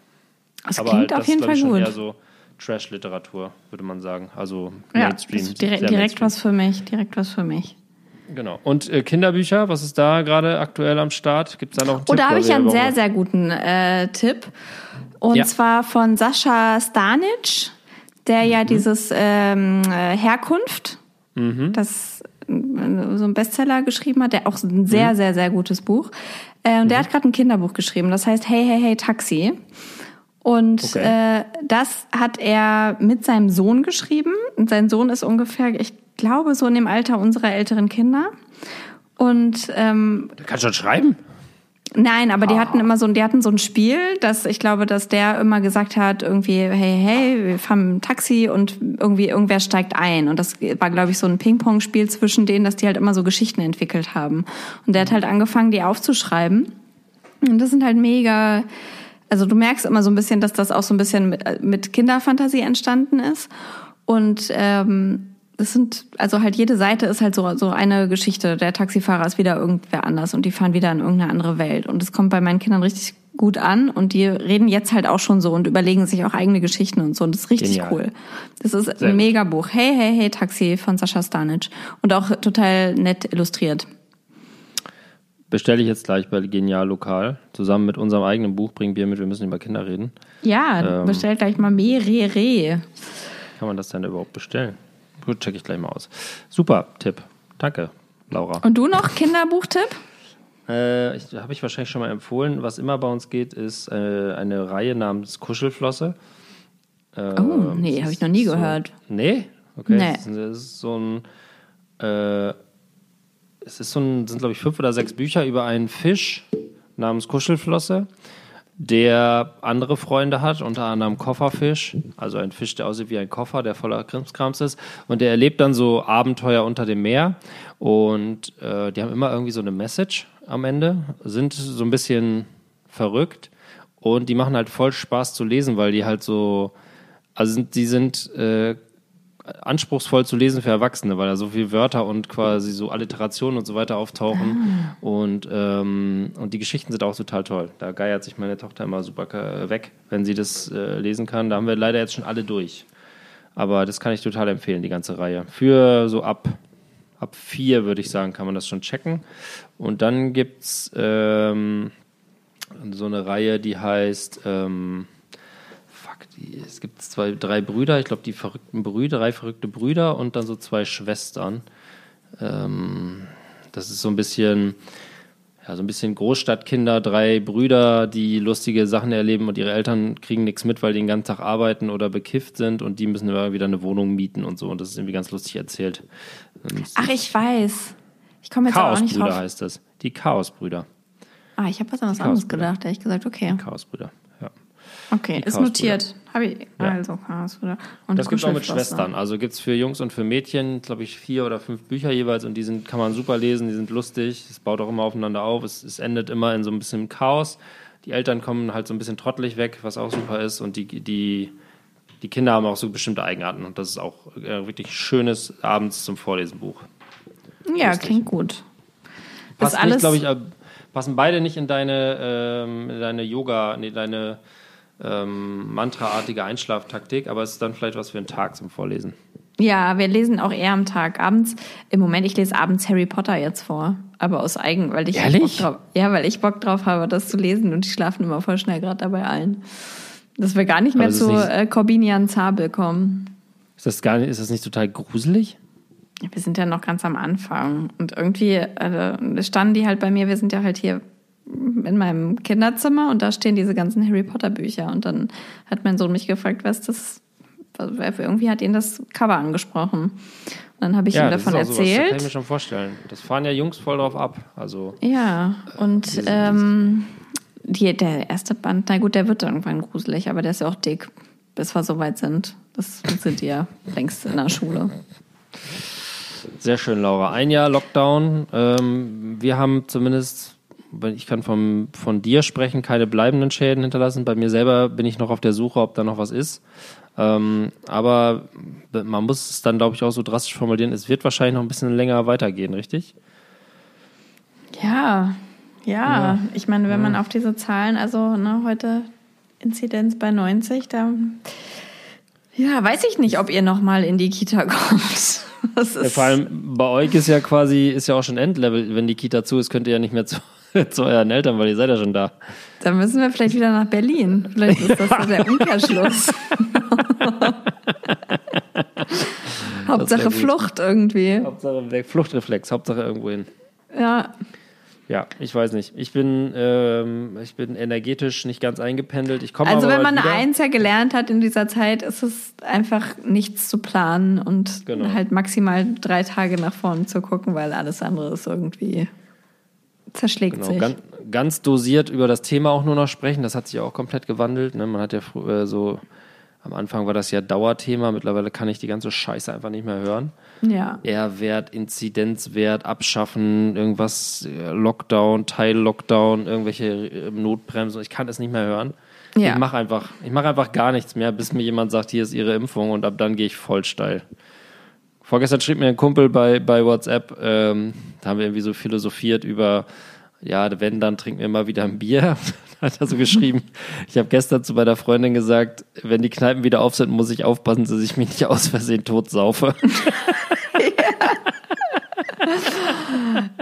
Das Aber klingt halt, auf jeden ich, Fall schon gut. eher so Trash-Literatur, würde man sagen. Also Ja, Mainstream. ist direkt, direkt Mainstream. was für mich, direkt was für mich. Genau. Und äh, Kinderbücher, was ist da gerade aktuell am Start? Gibt es da noch einen Oh, Tipp? da habe ich ja einen ja sehr, sehr guten äh, Tipp. Und Ja. zwar von Sascha Stanic, der ja Mhm. dieses ähm, äh, Herkunft, das äh, so ein Bestseller geschrieben hat, der auch ein Mhm. sehr, sehr, sehr gutes Buch. Äh, und der hat gerade ein Kinderbuch geschrieben, das heißt Hey, hey, hey, Taxi. Und Okay. äh, das hat er mit seinem Sohn geschrieben. Und sein Sohn ist ungefähr, ich glaube, so in dem Alter unserer älteren Kinder. Und ähm, Der kann schon schreiben. Nein, aber Ah. die hatten immer so, die hatten so ein Spiel, dass ich glaube, dass der immer gesagt hat, irgendwie, hey, hey, wir fahren ein Taxi und irgendwie irgendwer steigt ein. Und das war, glaube ich, so ein Ping-Pong-Spiel zwischen denen, dass die halt immer so Geschichten entwickelt haben. Und der hat halt angefangen, die aufzuschreiben. Und das sind halt mega, also du merkst immer so ein bisschen, dass das auch so ein bisschen mit, mit Kinderfantasie entstanden ist. Und ähm, das sind, also halt jede Seite ist halt so, so eine Geschichte. Der Taxifahrer ist wieder irgendwer anders und die fahren wieder in irgendeine andere Welt. Und es kommt bei meinen Kindern richtig gut an und die reden jetzt halt auch schon so und überlegen sich auch eigene Geschichten und so und das ist richtig Genial. cool. Das ist Sehr ein mega Buch. Hey, hey, hey, Taxi von Sascha Stanic und auch total nett illustriert. Bestelle ich jetzt gleich bei Genial Lokal. Zusammen mit unserem eigenen Buch Bring Bier mit, wir müssen über Kinder reden. Ja, Ähm. bestellt gleich mal mehrere. Kann man das denn überhaupt bestellen? Gut, check ich gleich mal aus. Super Tipp. Danke, Laura. Und du noch Kinderbuchtipp? Äh, ich, Habe ich wahrscheinlich schon mal empfohlen. Was immer bei uns geht, ist äh, eine Reihe namens Kuschelflosse. Äh, Oh, nee, habe ich noch nie so, gehört. Nee? Okay. Nee. Das ist, das ist so ein. Äh, es ist so ein, sind, glaube ich, fünf oder sechs Bücher über einen Fisch namens Kuschelflosse, der andere Freunde hat, unter anderem Kofferfisch, also ein Fisch, der aussieht wie ein Koffer, der voller Krimskrams ist. Und der erlebt dann so Abenteuer unter dem Meer. Und äh, die haben immer irgendwie so eine Message am Ende, sind so ein bisschen verrückt und die machen halt voll Spaß zu lesen, weil die halt so, also sind, die sind äh, anspruchsvoll zu lesen für Erwachsene, weil da so viele Wörter und quasi so Alliterationen und so weiter auftauchen. Und, ähm, und die Geschichten sind auch total toll. Da geiert sich meine Tochter immer super äh, weg, wenn sie das äh, lesen kann. Da haben wir leider jetzt schon alle durch. Aber das kann ich total empfehlen, die ganze Reihe. Für so ab, ab vier, würde ich sagen, kann man das schon checken. Und dann gibt es ähm, so eine Reihe, die heißt. Ähm, die, es gibt zwei, drei Brüder, ich glaube, die verrückten Brüder, drei verrückte Brüder und dann so zwei Schwestern. Ähm, das ist so ein bisschen, ja, so ein bisschen Großstadtkinder, drei Brüder, die lustige Sachen erleben und ihre Eltern kriegen nichts mit, weil die den ganzen Tag arbeiten oder bekifft sind und die müssen immer wieder eine Wohnung mieten und so. Und das ist irgendwie ganz lustig erzählt. Ähm, Ach, ich weiß. Ich komme jetzt aber auch nicht Chaosbrüder drauf. heißt das. Die Chaosbrüder. Ah, ich habe was an was Die anderes Chaosbrüder. gedacht. Ehrlich gesagt, okay. Chaosbrüder. Okay, ist notiert. Habe ich. Ja. Also, Chaosbrüder. Und Das gibt es auch mit. Schwestern. Also gibt es für Jungs und für Mädchen, glaube ich, vier oder fünf Bücher jeweils und die sind, kann man super lesen, die sind lustig, es baut auch immer aufeinander auf, es, es endet immer in so ein bisschen Chaos. Die Eltern kommen halt so ein bisschen trottelig weg, was auch super ist und die, die, die Kinder haben auch so bestimmte Eigenarten und das ist auch äh, wirklich schönes abends zum Vorlesenbuch. Ja, Lustig. klingt gut. Passt ist alles. nicht, glaube ich, äh, passen beide nicht in deine, ähm, in deine Yoga, nee, deine ähm, Mantra-artige Einschlaftaktik, aber es ist dann vielleicht was für einen Tag zum Vorlesen. Ja, wir lesen auch eher am Tag. Abends, im Moment, ich lese abends Harry Potter jetzt vor. Aber aus eigen, weil ich Ehrlich? Bock drauf, ja, weil ich Bock drauf habe, das zu lesen und die schlafen immer voll schnell gerade dabei allen. Dass wir gar nicht mehr zu nicht- äh, Corbinian Zabel kommen. Ist das, gar nicht, ist das nicht total gruselig? Wir sind ja noch ganz am Anfang. Und irgendwie äh, standen die halt bei mir, wir sind ja halt hier in meinem Kinderzimmer und da stehen diese ganzen Harry Potter Bücher. Und dann hat mein Sohn mich gefragt, was das, irgendwie hat ihn das Cover angesprochen. Und dann habe ich ihm davon das ist auch sowas, das kann ich mir erzählt. schon vorstellen. Das fahren ja Jungs voll drauf ab. Also, Ja, und ähm, die, der erste Band, na gut, der wird irgendwann gruselig, aber der ist ja auch dick, bis wir soweit sind. Das sind die ja längst in der Schule. sehr schön, Laura. Ein Jahr Lockdown. Ähm, wir haben zumindest, ich kann vom, von dir sprechen, keine bleibenden Schäden hinterlassen. Bei mir selber bin ich noch auf der Suche, ob da noch was ist. Ähm, aber man muss es dann, glaube ich, auch so drastisch formulieren. Es wird wahrscheinlich noch ein bisschen länger weitergehen, richtig? Ja, ja. Ja. Ich meine, wenn man auf diese Zahlen, also ne, heute Inzidenz bei 90, da ja, weiß ich nicht, ob ihr noch mal in die Kita kommt. Ja, vor allem bei euch ist ja quasi, ist ja auch schon Endlevel. Wenn die Kita zu ist, könnt ihr ja nicht mehr zu, zu euren Eltern, weil ihr seid ja schon da. da müssen wir vielleicht wieder nach Berlin. Vielleicht ist das so der Umkehrschluss. Hauptsache. Flucht irgendwie. Hauptsache weg, Fluchtreflex, Hauptsache irgendwo hin. Ja, Ja, ich weiß nicht. Ich bin, ähm, ich bin energetisch nicht ganz eingependelt. Ich komme also wenn man eins ja gelernt hat in dieser Zeit, ist es einfach nichts zu planen und Genau. halt maximal drei Tage nach vorne zu gucken, weil alles andere ist irgendwie zerschlägt Genau, sich. ganz, ganz dosiert über das Thema auch nur noch sprechen. Das hat sich auch komplett gewandelt. Ne? Man hat ja äh, so, am Anfang war das ja Dauerthema. Mittlerweile kann ich die ganze Scheiße einfach nicht mehr hören. ja. R-Wert, Inzidenzwert, abschaffen, irgendwas, äh, Lockdown, Teil-Lockdown, irgendwelche äh, Notbremsen. Ich kann es nicht mehr hören. Ja. Ich mache einfach, ich mache einfach gar nichts mehr, bis mir jemand sagt, hier ist Ihre Impfung und ab dann gehe ich voll steil. Vorgestern schrieb mir ein Kumpel bei, bei WhatsApp, ähm, da haben wir irgendwie so philosophiert über ja, wenn, dann trinken wir mal wieder ein Bier. hat er so geschrieben. Ich habe gestern zu meiner Freundin gesagt, wenn die Kneipen wieder auf sind, muss ich aufpassen, dass ich mich nicht aus Versehen totsaufe.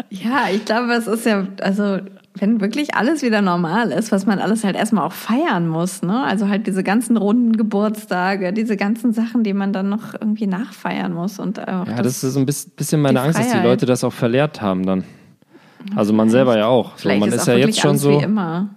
Ja, ich glaube, es ist ja, also wenn wirklich alles wieder normal ist, was man alles halt erstmal auch feiern muss, ne? Also halt diese ganzen runden Geburtstage, diese ganzen Sachen, die man dann noch irgendwie nachfeiern muss. Und auch ja, das, das ist so ein bisschen meine Angst, dass die Leute das auch verlehrt haben dann. Also man selber ja auch. So, man ist, ist ja jetzt schon so. Wie immer.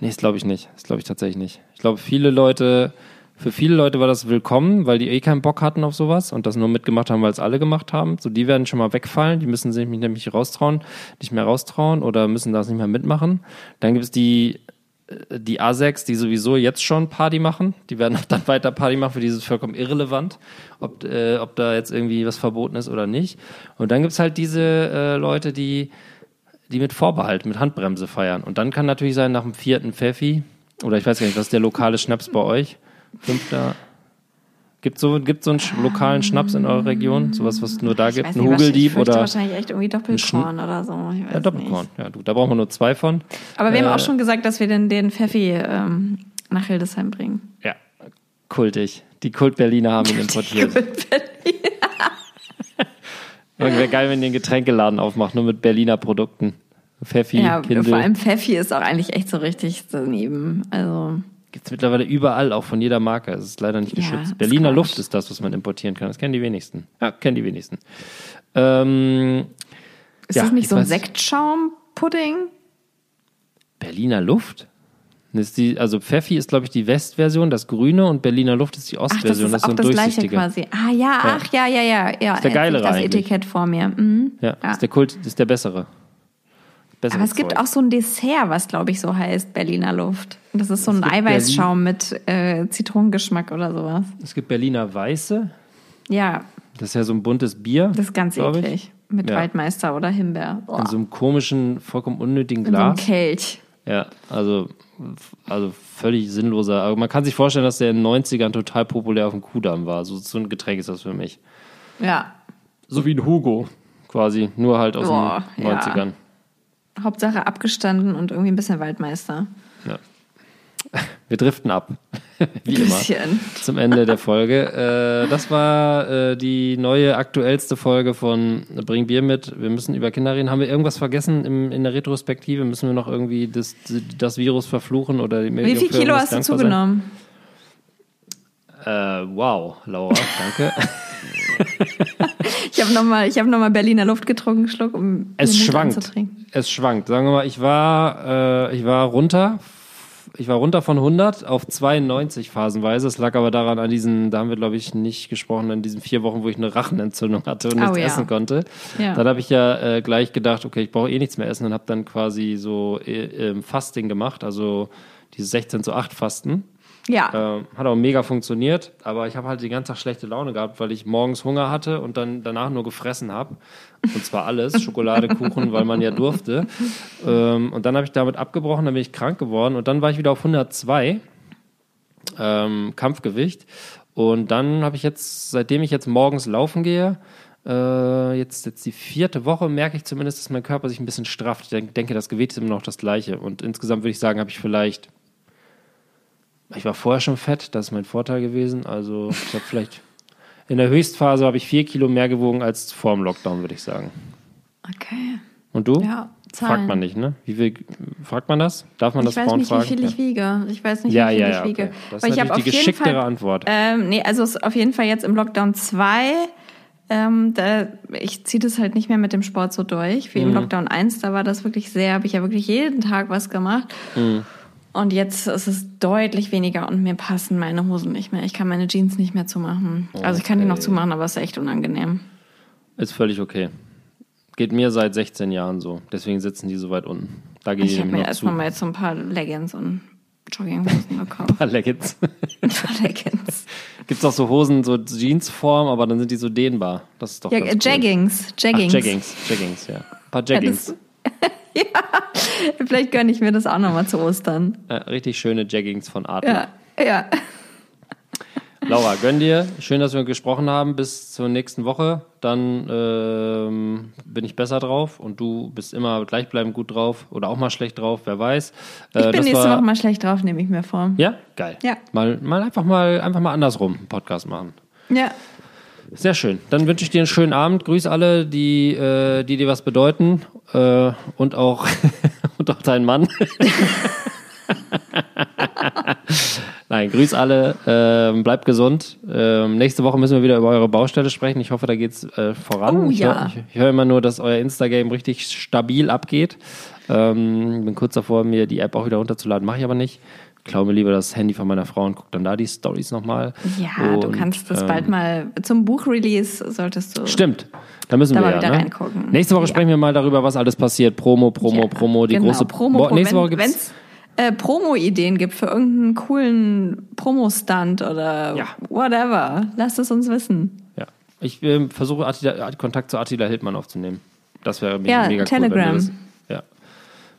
Nee, das glaube ich nicht. Das glaube ich tatsächlich nicht. Ich glaube, viele Leute für viele Leute war das willkommen, weil die eh keinen Bock hatten auf sowas und das nur mitgemacht haben, weil es alle gemacht haben. So, die werden schon mal wegfallen, die müssen sich nämlich raustrauen, nicht mehr raustrauen oder müssen das nicht mehr mitmachen. Dann gibt es die, äh, die A6, die sowieso jetzt schon Party machen. Die werden auch dann weiter Party machen, für dieses vollkommen irrelevant, ob, äh, ob da jetzt irgendwie was verboten ist oder nicht. Und dann gibt es halt diese äh, Leute, die, die mit Vorbehalt, mit Handbremse feiern. Und dann kann natürlich sein, nach dem vierten Pfeffi, oder ich weiß gar nicht, was ist der lokale Schnaps bei euch? Fünfter. Gibt so, gibt so einen lokalen Schnaps in eurer Region? Sowas, was es nur da gibt? Ein Hugeldieb oder? wahrscheinlich echt irgendwie Doppelkorn oder so. ja, Doppelkorn. Nicht. Ja, du, da brauchen wir nur zwei von. Aber wir äh, haben auch schon gesagt, dass wir den, den Pfeffi ähm, nach Hildesheim bringen. Ja, kultig. Die Kult-Berliner haben ihn importiert. Wäre geil, wenn ihr einen Getränkeladen aufmacht, nur mit Berliner Produkten. Pfeffi, ja, Kindle. vor allem Pfeffi ist auch eigentlich echt so richtig daneben. Also. Gibt es mittlerweile überall, auch von jeder Marke. Es ist leider nicht geschützt. Ja, Berliner Luft ist das, was man importieren kann. Das kennen die wenigsten. Ja, kennen die wenigsten. Ähm, ist ja, das nicht so ein Sektschaumppudding? Berliner Luft? Das ist die, also Pfeffi ist, glaube ich, die Westversion, das Grüne, und Berliner Luft ist die Ostversion. Ach, das ist das auch so das gleiche quasi. Ah ja, ach ja, ja, ja. ja. ist der geilere das eigentlich. Etikett vor mir. Mhm. Ja, ja, ist der Kult, ist der bessere. Aber es gibt Zeug. auch so ein Dessert, was glaube ich so heißt, Berliner Luft. Das ist so ein Eiweißschaum Berlin mit äh, Zitronengeschmack oder sowas. Es gibt Berliner Weiße. Ja. Das ist ja so ein buntes Bier. Das ist ganz eklig. Mit ja. Waldmeister oder Himbeer. Boah. In so einem komischen, vollkommen unnötigen Glas. In so einem Kelch. Ja, also, also völlig sinnloser. Aber man kann sich vorstellen, dass der in den 90ern total populär auf dem Kudamm war. So, so ein Getränk ist das für mich. Ja. So wie ein Hugo quasi, nur halt aus Boah, den 90ern. Ja. Hauptsache abgestanden und irgendwie ein bisschen Waldmeister. Ja. Wir driften ab. Wie immer. Zum Ende der Folge. Äh, das war äh, die neue, aktuellste Folge von Bring Bier mit. Wir müssen über Kinder reden. Haben wir irgendwas vergessen im, in der Retrospektive? Müssen wir noch irgendwie das, das Virus verfluchen? Oder Wie viel Kilo hast du zugenommen? Äh, wow, Laura, danke. ich habe nochmal hab noch Berliner Luft getrunken, Schluck, um es schwankt. Es schwankt. Sagen wir mal, ich war, äh, ich war runter. Ich war runter von 100 auf 92 phasenweise. Es lag aber daran, an diesen, da haben wir glaube ich nicht gesprochen, an diesen vier Wochen, wo ich eine Rachenentzündung hatte und oh, nichts ja. essen konnte. Ja. Dann habe ich ja äh, gleich gedacht, okay, ich brauche eh nichts mehr essen und habe dann quasi so äh, Fasting gemacht, also dieses 16 zu 8 Fasten. Ja. Äh, hat auch mega funktioniert, aber ich habe halt die ganze Tag schlechte Laune gehabt, weil ich morgens Hunger hatte und dann danach nur gefressen habe. Und zwar alles, Schokolade, Kuchen, weil man ja durfte. Ähm, und dann habe ich damit abgebrochen, dann bin ich krank geworden und dann war ich wieder auf 102 ähm, Kampfgewicht. Und dann habe ich jetzt, seitdem ich jetzt morgens laufen gehe, äh, jetzt, jetzt die vierte Woche, merke ich zumindest, dass mein Körper sich ein bisschen strafft. Ich denke, das Gewicht ist immer noch das gleiche. Und insgesamt würde ich sagen, habe ich vielleicht ich war vorher schon fett, das ist mein Vorteil gewesen. Also ich habe vielleicht in der Höchstphase habe ich vier Kilo mehr gewogen als vor dem Lockdown, würde ich sagen. Okay. Und du? Ja, Zahlen. Fragt man nicht, ne? Wie viel fragt man das? Darf man ich das Frauen fragen? Ich weiß nicht, wie viel ich wiege. Ich weiß nicht, ja, wie viel ja, ich ja, wiege. Okay. Das ist natürlich die geschicktere Fall, Antwort. Ähm, nee, also auf jeden Fall jetzt im Lockdown 2. Ähm, da, ich ziehe das halt nicht mehr mit dem Sport so durch. Wie mhm. im Lockdown 1, da war das wirklich sehr, habe ich ja wirklich jeden Tag was gemacht. Mhm. Und jetzt ist es deutlich weniger und mir passen meine Hosen nicht mehr. Ich kann meine Jeans nicht mehr zumachen. Okay. Also ich kann die noch zumachen, aber es ist echt unangenehm. Ist völlig okay. Geht mir seit 16 Jahren so. Deswegen sitzen die so weit unten. Da gehe ich Ich habe mir erstmal mal jetzt so ein paar Leggings und Jogginghosen gekauft. Ein paar Leggings. Ein paar Leggings. Gibt es auch so Hosen, so Jeansform, aber dann sind die so dehnbar. Das ist doch ja, ganz Jaggings. Cool. Jaggings. Ach, Jaggings. Jaggings, ja. Ein paar Jaggings. Ja, ja, vielleicht gönne ich mir das auch nochmal zu Ostern. Ja, richtig schöne Jaggings von Arten. Ja, ja. Laura, gönn dir. Schön, dass wir gesprochen haben. Bis zur nächsten Woche. Dann ähm, bin ich besser drauf und du bist immer gleichbleibend gut drauf oder auch mal schlecht drauf, wer weiß. Äh, ich bin nächste war, Woche mal schlecht drauf, nehme ich mir vor. Ja, geil. Ja. Mal, mal einfach mal einfach mal andersrum einen Podcast machen. Ja. Sehr schön. Dann wünsche ich dir einen schönen Abend. Grüß alle, die, äh, die dir was bedeuten. Äh, und auch, und auch deinen Mann. Nein, grüß alle, ähm, bleibt gesund. Ähm, nächste Woche müssen wir wieder über eure Baustelle sprechen. Ich hoffe, da geht's äh, voran. Oh, ich, ja. ich, ich höre immer nur, dass euer Instagram richtig stabil abgeht. Ähm, bin kurz davor, mir die App auch wieder runterzuladen, mache ich aber nicht. Ich glaube mir lieber das Handy von meiner Frau und gucke dann da die Stories nochmal. Ja, und, du kannst das bald ähm, mal zum Buchrelease solltest du. Stimmt. Da müssen da wir mal ja, wieder ne? reingucken. Nächste Woche ja. sprechen wir mal darüber, was alles passiert. Promo, Promo, Ja, Promo, die genau, große Promo, Bo- Nächste wenn, Woche gibt's äh, Promo-Ideen gibt für irgendeinen coolen Promo-Stunt oder Ja. whatever, lasst es uns wissen. Ja. Ich ähm, versuche Attila, Kontakt zu Attila Hildmann aufzunehmen. Das wäre Ja, mega cool. Telegram. Wir das, ja.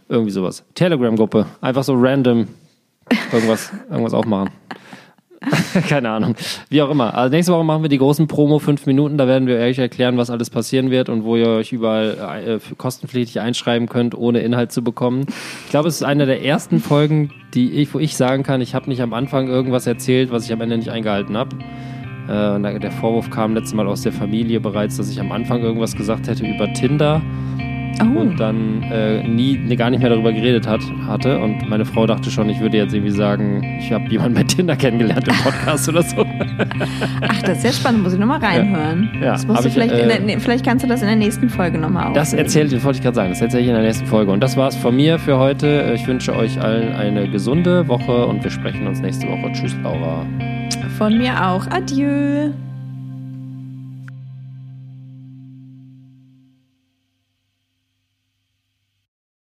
Irgendwie sowas. Telegram-Gruppe. Einfach so random irgendwas, irgendwas aufmachen. Keine Ahnung. Wie auch immer. Also nächste Woche machen wir die großen Promo fünf Minuten. Da werden wir euch erklären, was alles passieren wird und wo ihr euch überall äh, kostenpflichtig einschreiben könnt, ohne Inhalt zu bekommen. Ich glaube, es ist eine der ersten Folgen, die ich, wo ich sagen kann, ich habe nicht am Anfang irgendwas erzählt, was ich am Ende nicht eingehalten habe. Äh, der Vorwurf kam letztes Mal aus der Familie bereits, dass ich am Anfang irgendwas gesagt hätte über Tinder Oh, und dann äh, nie nee, gar nicht mehr darüber geredet hat, hatte. Und meine Frau dachte schon, ich würde jetzt irgendwie sagen, ich habe jemanden bei Tinder kennengelernt im Podcast oder so. ach, das ist sehr spannend, muss ich nochmal reinhören. Ja, das musst du ich, vielleicht, äh, in der, nee, vielleicht kannst du das in der nächsten Folge nochmal Das erzählt, wollte ich gerade sagen, das erzähle ich in der nächsten Folge. Und das war's von mir für heute. Ich wünsche euch allen eine gesunde Woche und wir sprechen uns nächste Woche. Tschüss, Laura. Von mir auch. Adieu.